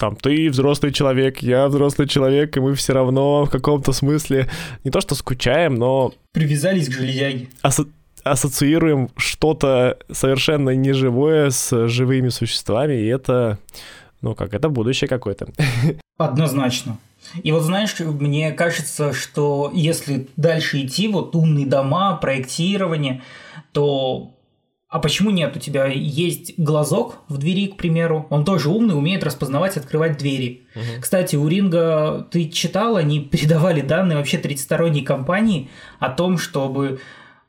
там, ты взрослый человек, я взрослый человек, и мы все равно в каком-то смысле не то что скучаем, но... Привязались к железяге. Асо ассоциируем что-то совершенно неживое с живыми существами, и это, ну как, это будущее какое-то. Однозначно. И вот знаешь, мне кажется, что если дальше идти, вот умные дома, проектирование, то а почему нет? У тебя есть глазок в двери, к примеру. Он тоже умный, умеет распознавать, открывать двери. Угу. Кстати, у Ринга ты читал, они передавали данные вообще 30-сторонней компании о том, чтобы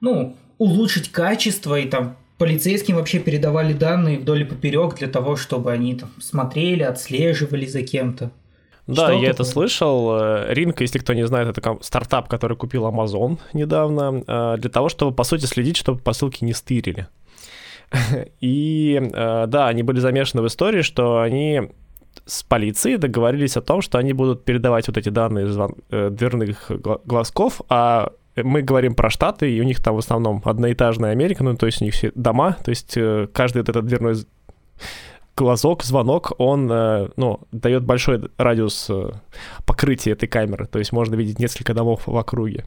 ну, улучшить качество и там полицейским вообще передавали данные вдоль и поперек для того, чтобы они там смотрели, отслеживали за кем-то. Да, Что я это слышал. Ринг, если кто не знает, это стартап, который купил Amazon недавно, э, для того, чтобы, по сути, следить, чтобы посылки не стырили. И э, да, они были замешаны в истории, что они с полицией договорились о том, что они будут передавать вот эти данные звон... Э, дверных глазков, а мы говорим про Штаты, и у них там в основном одноэтажная Америка, ну, то есть у них все дома, то есть э, каждый вот этот дверной глазок, звонок, он, э, ну, дает большой радиус э, покрытия этой камеры, то есть можно видеть несколько домов в округе.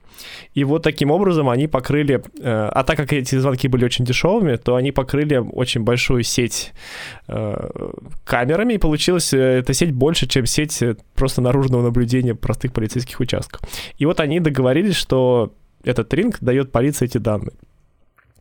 И вот таким образом они покрыли, э, а так как эти звонки были очень дешевыми, то они покрыли очень большую сеть камерами, и получилась эта сеть больше, чем сеть просто наружного наблюдения простых полицейских участков. И вот они договорились, что этот ринг дает полиции эти данные.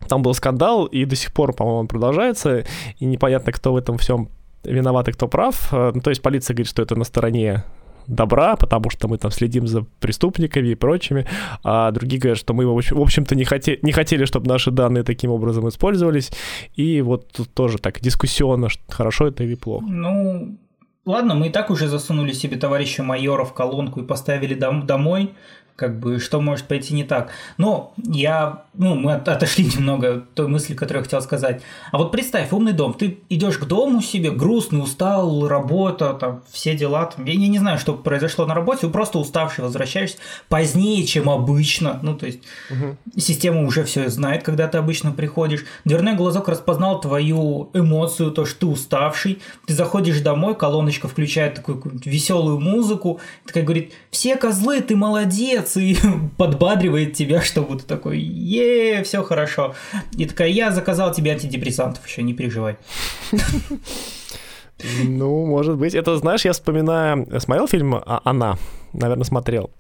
Там был скандал, и до сих пор, по-моему, он продолжается, и непонятно, кто в этом всем виноват и кто прав. Э, ну, то есть полиция говорит, что это на стороне добра, потому что мы там следим за преступниками и прочими, а другие говорят, что мы, в общем-то, не, хотели, не хотели, чтобы наши данные таким образом использовались, и вот тут тоже так дискуссионно, хорошо это или плохо. Ну, ладно, мы и так уже засунули себе товарища майора в колонку и поставили дом- домой, как бы, что может пойти не так. Но я, ну, мы отошли немного от той мысли, которую я хотел сказать. А вот представь, умный дом, ты идешь к дому себе, грустный, устал, работа, там, все дела, там, я, я не знаю, что произошло на работе, просто уставший возвращаешься позднее, чем обычно, ну, то есть угу. система уже все знает, когда ты обычно приходишь. Дверной глазок распознал твою эмоцию, то, что ты уставший, ты заходишь домой, колоночка включает такую веселую музыку, такая говорит, все козлы, ты молодец, и подбадривает тебя, чтобы ты такой, е, все хорошо. И такая, я заказал тебе антидепрессантов, еще не переживай. Ну, может быть. Это, знаешь, я вспоминаю... Смотрел фильм «Она»? Наверное, смотрел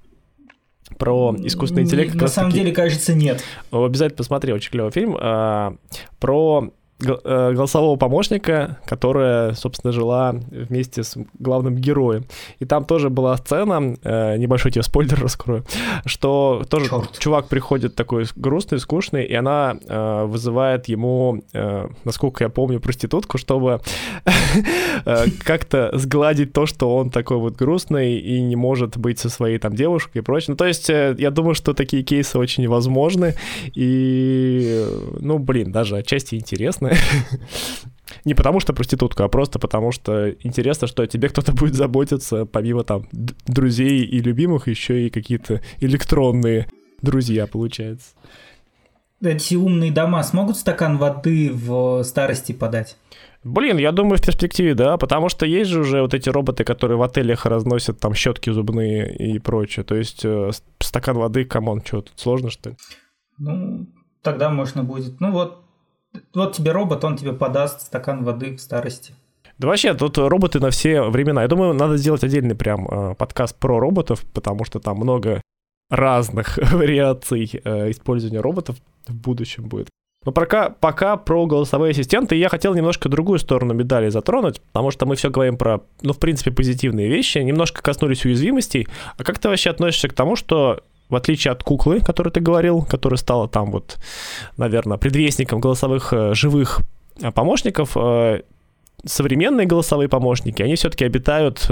про искусственный интеллект. На самом деле, кажется, нет. Обязательно посмотри, очень клевый фильм. А, про голосового помощника, которая, собственно, жила вместе с главным героем. И там тоже была сцена, э, небольшой тебе спойлер раскрою, что тоже Черт. чувак приходит такой грустный, скучный, и она э, вызывает ему, насколько я помню, проститутку, чтобы как-то сгладить то, что он такой вот грустный и не может быть со своей там девушкой и прочее. Ну, то есть я думаю, что такие кейсы очень возможны, и, ну, блин, даже отчасти интересно. Не потому что проститутка, а просто потому что интересно, что о тебе кто-то будет заботиться, помимо там друзей и любимых, еще и какие-то электронные друзья, получается. Эти умные дома смогут стакан воды в старости подать? Блин, я думаю, в перспективе, да, потому что есть же уже вот эти роботы, которые в отелях разносят там щетки зубные и прочее. То есть э, стакан воды, come on, что тут сложно, что ли? Ну, тогда можно будет. Ну вот вот тебе робот, он тебе подаст стакан воды в старости. Да вообще, тут роботы на все времена. Я думаю, надо сделать отдельный прям э, подкаст про роботов, потому что там много разных вариаций э, использования роботов в будущем будет. Но пока, пока про голосовые ассистенты я хотел немножко другую сторону медали затронуть, потому что мы все говорим про, ну, в принципе, позитивные вещи, немножко коснулись уязвимостей. А как ты вообще относишься к тому, что в отличие от куклы, которую ты говорил, которая стала там вот, наверное, предвестником голосовых э, живых э, помощников, э, современные голосовые помощники, они все-таки обитают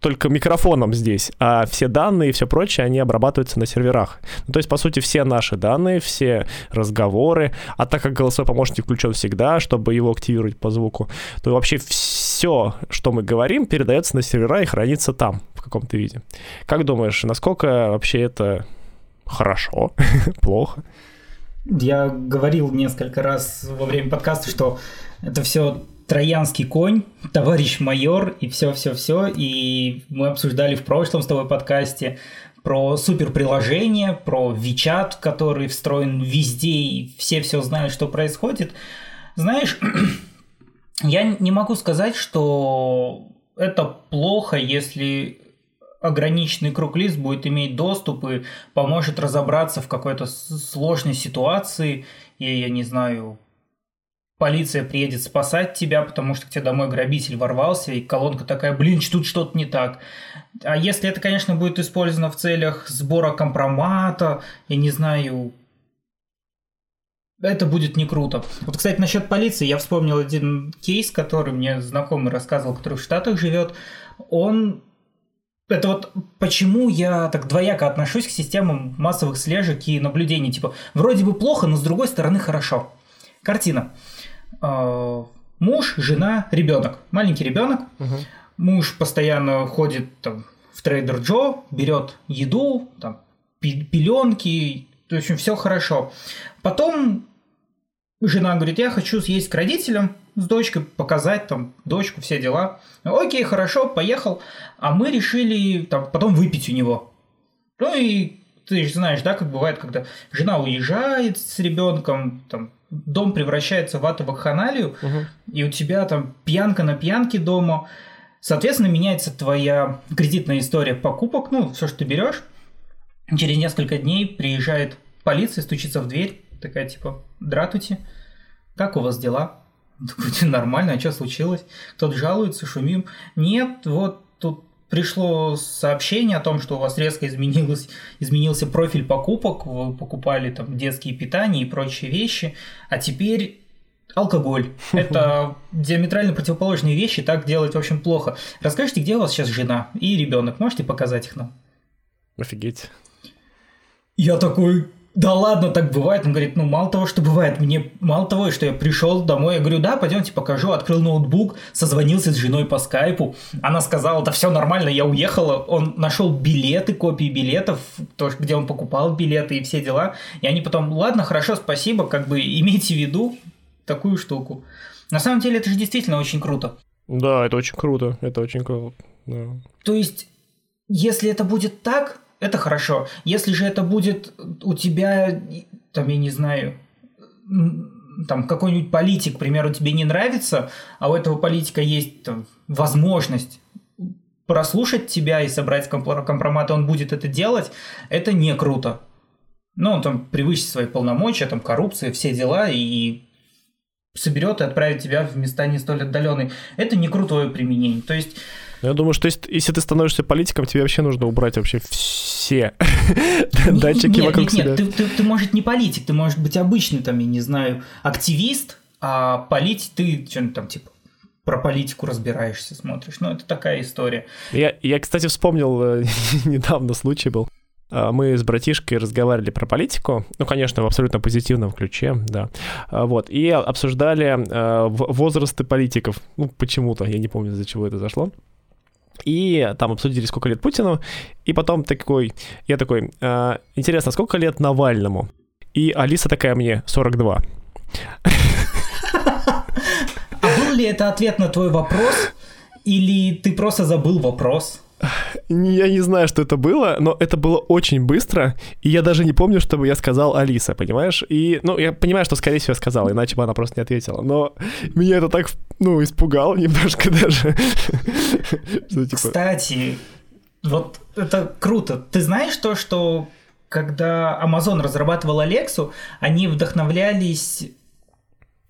только микрофоном здесь, а все данные и все прочее, они обрабатываются на серверах. Ну, то есть, по сути, все наши данные, все разговоры, а так как голосовой помощник включен всегда, чтобы его активировать по звуку, то вообще все, что мы говорим, передается на сервера и хранится там в каком-то виде. Как думаешь, насколько вообще это хорошо, плохо? Я говорил несколько раз во время подкаста, что это все троянский конь, товарищ майор и все-все-все. И мы обсуждали в прошлом с тобой подкасте про супер приложение, про WeChat, который встроен везде, и все все знают, что происходит. Знаешь, я не могу сказать, что это плохо, если ограниченный круг лиц будет иметь доступ и поможет разобраться в какой-то сложной ситуации, и, я не знаю, полиция приедет спасать тебя, потому что к тебе домой грабитель ворвался, и колонка такая, блин, тут что-то не так. А если это, конечно, будет использовано в целях сбора компромата, я не знаю, это будет не круто. Вот, кстати, насчет полиции, я вспомнил один кейс, который мне знакомый рассказывал, который в Штатах живет. Он это вот почему я так двояко отношусь к системам массовых слежек и наблюдений. Типа, вроде бы плохо, но с другой стороны хорошо. Картина. Э, муж, жена, ребенок. Маленький ребенок. Угу. Муж постоянно ходит там, в трейдер Джо, берет еду, там, пеленки, в общем, все хорошо. Потом жена говорит, я хочу съесть к родителям с дочкой, показать там дочку, все дела. Окей, хорошо, поехал. А мы решили там потом выпить у него. Ну и ты же знаешь, да, как бывает, когда жена уезжает с ребенком, там дом превращается в атовую ханалию, угу. и у тебя там пьянка на пьянке дома. Соответственно, меняется твоя кредитная история покупок, ну, все, что ты берешь. Через несколько дней приезжает полиция, стучится в дверь, такая типа, дратути, как у вас дела? Такой, нормально, а что случилось? Кто-то жалуется, шумим. Нет, вот тут пришло сообщение о том, что у вас резко изменилось, изменился профиль покупок, вы покупали там детские питания и прочие вещи, а теперь алкоголь. Это диаметрально противоположные вещи, так делать, в общем, плохо. Расскажите, где у вас сейчас жена и ребенок? Можете показать их нам? Офигеть. Я такой, да ладно, так бывает. Он говорит, ну мало того, что бывает, мне мало того, что я пришел домой, я говорю, да, пойдемте покажу, открыл ноутбук, созвонился с женой по скайпу. Она сказала, да все нормально, я уехала. Он нашел билеты, копии билетов, то, где он покупал билеты и все дела. И они потом, ладно, хорошо, спасибо, как бы имейте в виду такую штуку. На самом деле это же действительно очень круто. Да, это очень круто, это очень круто. Да. То есть, если это будет так, это хорошо. Если же это будет у тебя, там, я не знаю, там какой-нибудь политик, к примеру, тебе не нравится, а у этого политика есть там, возможность прослушать тебя и собрать компромат, он будет это делать, это не круто. Ну, он там превысит свои полномочия, там коррупция, все дела, и соберет и отправит тебя в места не столь отдаленные. Это не крутое применение. То есть ну, я думаю, что если, если ты становишься политиком, тебе вообще нужно убрать вообще все датчики вокруг нет, себя. Нет, ты, ты, ты, может, не политик, ты, может быть, обычный, там, я не знаю, активист, а политик, ты что-нибудь там, типа, про политику разбираешься, смотришь. Ну, это такая история. Я, я кстати, вспомнил, э, недавно случай был. А, мы с братишкой разговаривали про политику, ну, конечно, в абсолютно позитивном ключе, да, а, вот, и обсуждали э, возрасты политиков, ну, почему-то, я не помню, из-за чего это зашло, и там обсудили, сколько лет Путину. И потом такой, я такой, э, интересно, сколько лет Навальному? И Алиса такая мне, 42. А был ли это ответ на твой вопрос? Или ты просто забыл вопрос? Я не знаю, что это было, но это было очень быстро, и я даже не помню, чтобы я сказал Алиса, понимаешь? И, ну, я понимаю, что, скорее всего, я сказал, иначе бы она просто не ответила, но меня это так, ну, испугало немножко даже. Типа Кстати, вот это круто. Ты знаешь то, что когда Amazon разрабатывал Алексу, они вдохновлялись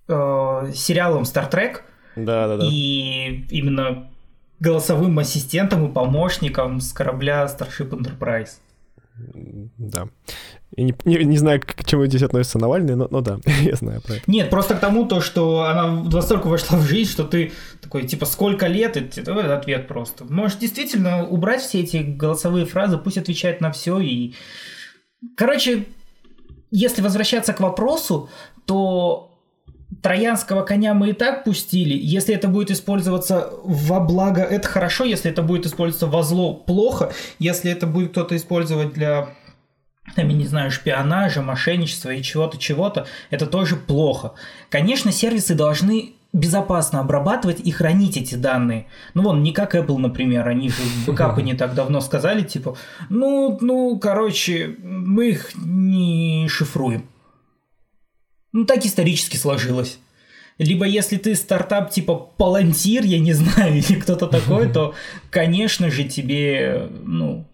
э, сериалом Star Trek, да, да, да. И именно голосовым ассистентом и помощником с корабля Starship Enterprise. Да. Я не, не, не знаю, к чему здесь относится Навальный, но, но да, я знаю про это. Нет, просто к тому, то, что она настолько вошла в жизнь, что ты такой, типа, сколько лет, и это ответ просто. Можешь действительно убрать все эти голосовые фразы, пусть отвечает на все и... Короче, если возвращаться к вопросу, то троянского коня мы и так пустили. Если это будет использоваться во благо, это хорошо. Если это будет использоваться во зло, плохо. Если это будет кто-то использовать для там, я не знаю, шпионажа, мошенничества и чего-то, чего-то, это тоже плохо. Конечно, сервисы должны безопасно обрабатывать и хранить эти данные. Ну вон, не как Apple, например, они же бэкапы не так давно сказали, типа, ну, ну, короче, мы их не шифруем. Ну, так исторически сложилось. Либо если ты стартап типа Палантир, я не знаю, или кто-то такой, то, конечно же, тебе, ну,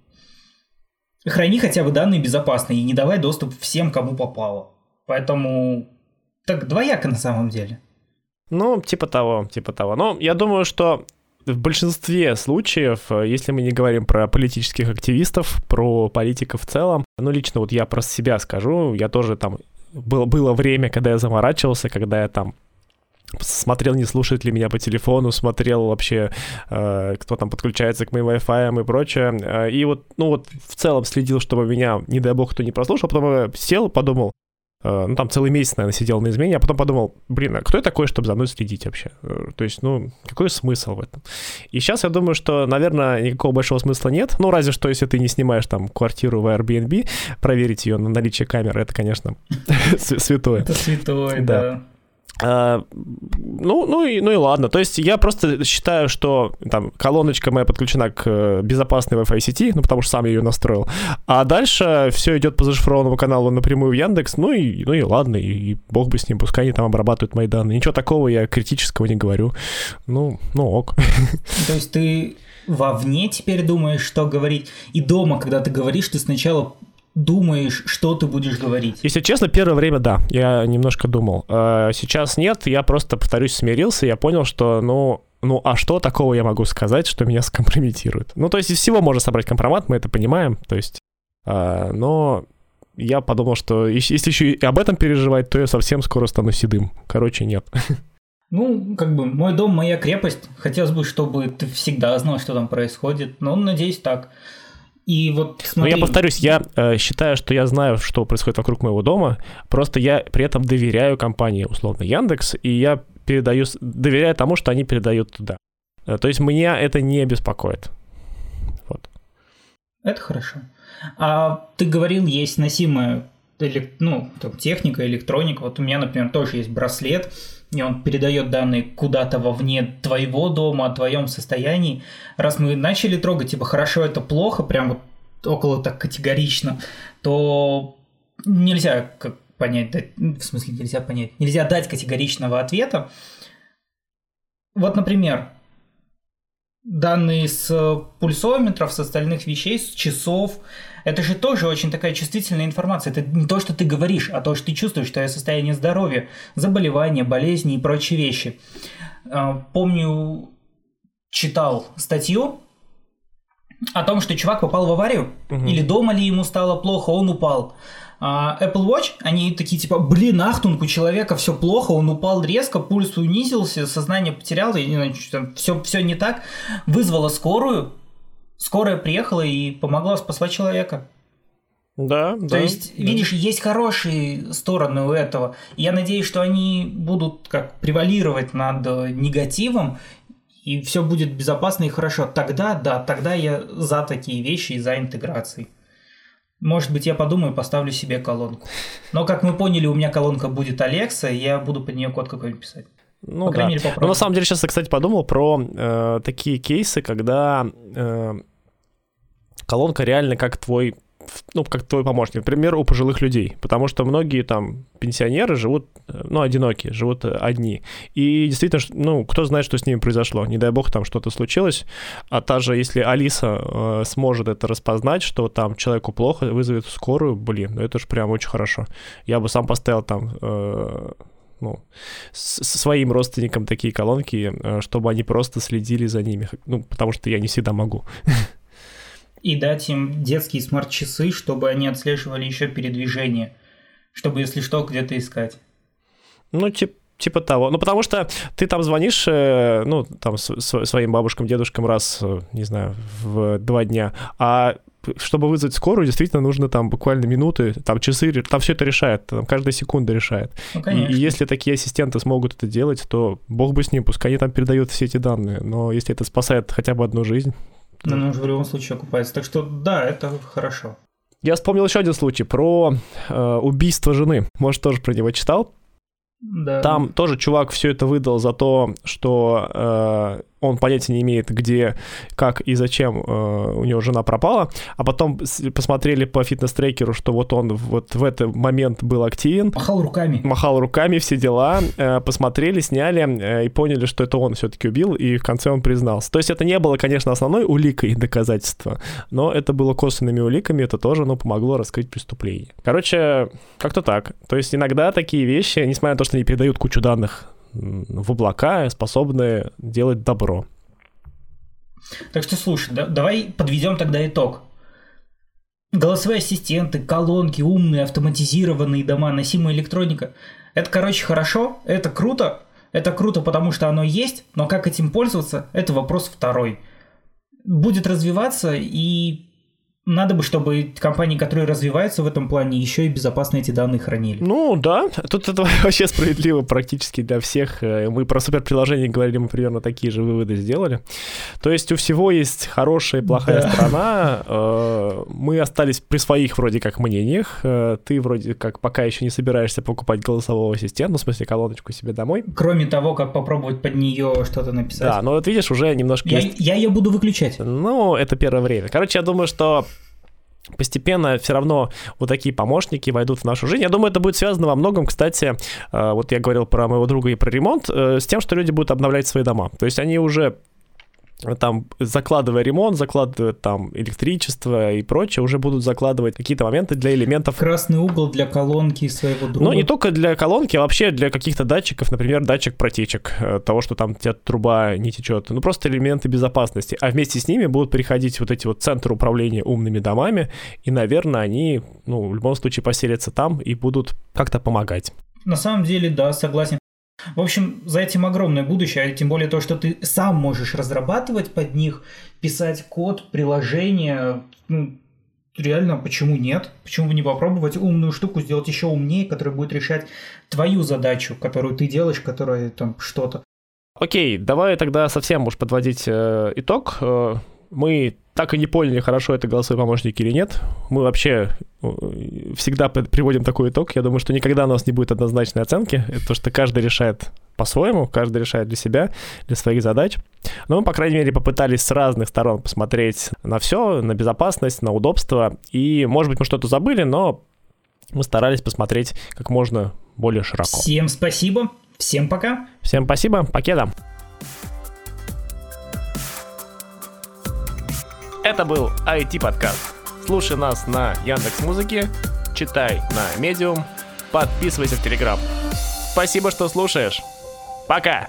храни хотя бы данные безопасно и не давай доступ всем, кому попало. Поэтому так двояко на самом деле. Ну, типа того, типа того. Но я думаю, что в большинстве случаев, если мы не говорим про политических активистов, про политиков в целом, ну, лично вот я про себя скажу, я тоже там было, было время, когда я заморачивался, когда я там смотрел, не слушает ли меня по телефону, смотрел вообще, э, кто там подключается к моим Wi-Fi и прочее. Э, и вот, ну вот в целом следил, чтобы меня, не дай бог, кто не прослушал. Потом я сел, подумал, ну, там целый месяц, наверное, сидел на измене, а потом подумал, блин, а кто я такой, чтобы за мной следить вообще? Э, то есть, ну, какой смысл в этом? И сейчас я думаю, что, наверное, никакого большого смысла нет, ну, разве что, если ты не снимаешь там квартиру в Airbnb, проверить ее на наличие камеры, это, конечно, святое. Это святое, да. А, ну, ну, и, ну и ладно. То есть я просто считаю, что там колоночка моя подключена к э, безопасной Wi-Fi сети, ну потому что сам ее настроил. А дальше все идет по зашифрованному каналу напрямую в Яндекс. Ну и, ну и ладно, и, и бог бы с ним, пускай они там обрабатывают мои данные. Ничего такого я критического не говорю. Ну, ну ок. То есть ты вовне теперь думаешь, что говорить, и дома, когда ты говоришь, ты сначала думаешь, что ты будешь говорить? Если честно, первое время да, я немножко думал. А сейчас нет, я просто, повторюсь, смирился, я понял, что, ну, ну а что такого я могу сказать, что меня скомпрометирует? Ну, то есть из всего можно собрать компромат, мы это понимаем, то есть, а, но я подумал, что если еще и об этом переживать, то я совсем скоро стану седым. Короче, нет. Ну, как бы, мой дом, моя крепость. Хотелось бы, чтобы ты всегда знал, что там происходит. Но, надеюсь, так. И вот смотри... Но я повторюсь, я э, считаю, что я знаю, что происходит вокруг моего дома, просто я при этом доверяю компании, условно, Яндекс, и я передаю, доверяю тому, что они передают туда. Э, то есть меня это не беспокоит. Вот. Это хорошо. А ты говорил, есть носимая ну, там, техника, электроника. Вот у меня, например, тоже есть браслет, и он передает данные куда-то вовне твоего дома, о твоем состоянии. Раз мы начали трогать, типа, хорошо, это плохо, прям вот около так категорично, то нельзя как понять, в смысле нельзя понять, нельзя дать категоричного ответа. Вот, например, данные с пульсометров, с остальных вещей, с часов, это же тоже очень такая чувствительная информация. Это не то, что ты говоришь, а то, что ты чувствуешь, твое состояние здоровья, заболевания, болезни и прочие вещи. А, помню, читал статью о том, что чувак попал в аварию, угу. или дома ли ему стало плохо, он упал. А Apple Watch, они такие типа, блин, ахтунг, у человека все плохо, он упал резко, пульс унизился, сознание потерял, и, не знаю, все, все не так, вызвала скорую, скорая приехала и помогла, спасла человека. Да, То да. есть, да. видишь, есть хорошие стороны у этого. Я надеюсь, что они будут как превалировать над негативом, и все будет безопасно и хорошо. Тогда, да, тогда я за такие вещи и за интеграцией. Может быть, я подумаю, поставлю себе колонку. Но, как мы поняли, у меня колонка будет Алекса, и я буду под нее код какой-нибудь писать. Ну, По да. мере, Но на самом деле сейчас я, кстати, подумал про э, такие кейсы, когда э, колонка реально как твой ну, как твой помощник, например, у пожилых людей, потому что многие там пенсионеры живут, э, ну, одинокие, живут э, одни. И действительно, ну, кто знает, что с ними произошло. Не дай бог, там что-то случилось. А та же, если Алиса э, сможет это распознать, что там человеку плохо, вызовет скорую, блин, ну это же прям очень хорошо. Я бы сам поставил там э, ну, с своим родственникам такие колонки, э, чтобы они просто следили за ними. Ну, потому что я не всегда могу. И дать им детские смарт-часы, чтобы они отслеживали еще передвижение, чтобы, если что, где-то искать. Ну, типа Типа того. Ну, потому что ты там звонишь, э, ну, там, своим бабушкам, дедушкам раз, э, не знаю, в два дня, а чтобы вызвать скорую, действительно нужно там буквально минуты, там часы, там все это решает, там каждая секунда решает. Ну, и, и если такие ассистенты смогут это делать, то бог бы с ним, пускай они там передают все эти данные, но если это спасает хотя бы одну жизнь... Ну, то... ну, в любом случае окупается. Так что да, это хорошо. Я вспомнил еще один случай про э, убийство жены. Может, тоже про него читал? Да. Там тоже чувак все это выдал за то, что э, он понятия не имеет, где, как и зачем э, у него жена пропала, а потом посмотрели по фитнес-трекеру, что вот он вот в этот момент был активен. Махал руками. Махал руками, все дела, э, посмотрели, сняли э, и поняли, что это он все-таки убил, и в конце он признался. То есть это не было, конечно, основной уликой доказательства, но это было косвенными уликами, это тоже, ну, помогло раскрыть преступление. Короче, как-то так. То есть иногда такие вещи, несмотря на то, что они передают кучу данных в облака, способные делать добро. Так что слушай, да, давай подведем тогда итог. Голосовые ассистенты, колонки, умные, автоматизированные дома, носимая электроника. Это, короче, хорошо, это круто. Это круто, потому что оно есть, но как этим пользоваться, это вопрос второй. Будет развиваться и надо бы, чтобы компании, которые развиваются в этом плане, еще и безопасно эти данные хранили. Ну да, тут это вообще справедливо практически для всех. Э, мы про суперприложение говорили, мы примерно такие же выводы сделали. То есть у всего есть хорошая и плохая да. сторона. Э, мы остались при своих вроде как мнениях. Э, ты вроде как пока еще не собираешься покупать голосового ассистента, ну, в смысле колоночку себе домой. Кроме того, как попробовать под нее что-то написать. Да, но вот видишь, уже немножко я, есть... я ее буду выключать. Ну, это первое время. Короче, я думаю, что постепенно все равно вот такие помощники войдут в нашу жизнь. Я думаю, это будет связано во многом, кстати, э, вот я говорил про моего друга и про ремонт, э, с тем, что люди будут обновлять свои дома. То есть они уже там, закладывая ремонт, закладывая там электричество и прочее, уже будут закладывать какие-то моменты для элементов. Красный угол для колонки своего друга. Ну, не только для колонки, а вообще для каких-то датчиков, например, датчик протечек, э, того, что там у тебя труба не течет. Ну, просто элементы безопасности. А вместе с ними будут приходить вот эти вот центры управления умными домами, и, наверное, они, ну, в любом случае поселятся там и будут как-то помогать. На самом деле, да, согласен. В общем, за этим огромное будущее, а тем более то, что ты сам можешь разрабатывать под них, писать код, приложение, ну, реально, почему нет? Почему бы не попробовать умную штуку сделать еще умнее, которая будет решать твою задачу, которую ты делаешь, которая там что-то. Окей, давай тогда совсем уж подводить э, итог. Э, мы так и не поняли, хорошо это голосовые помощники или нет. Мы вообще э, всегда приводим такой итог. Я думаю, что никогда у нас не будет однозначной оценки. Это то, что каждый решает по-своему, каждый решает для себя, для своих задач. Но мы, по крайней мере, попытались с разных сторон посмотреть на все, на безопасность, на удобство. И, может быть, мы что-то забыли, но мы старались посмотреть как можно более широко. Всем спасибо, всем пока. Всем спасибо, покеда. Это был IT-подкаст. Слушай нас на Яндекс Музыке, читай на Медиум, подписывайся в Телеграм. Спасибо, что слушаешь. Пока!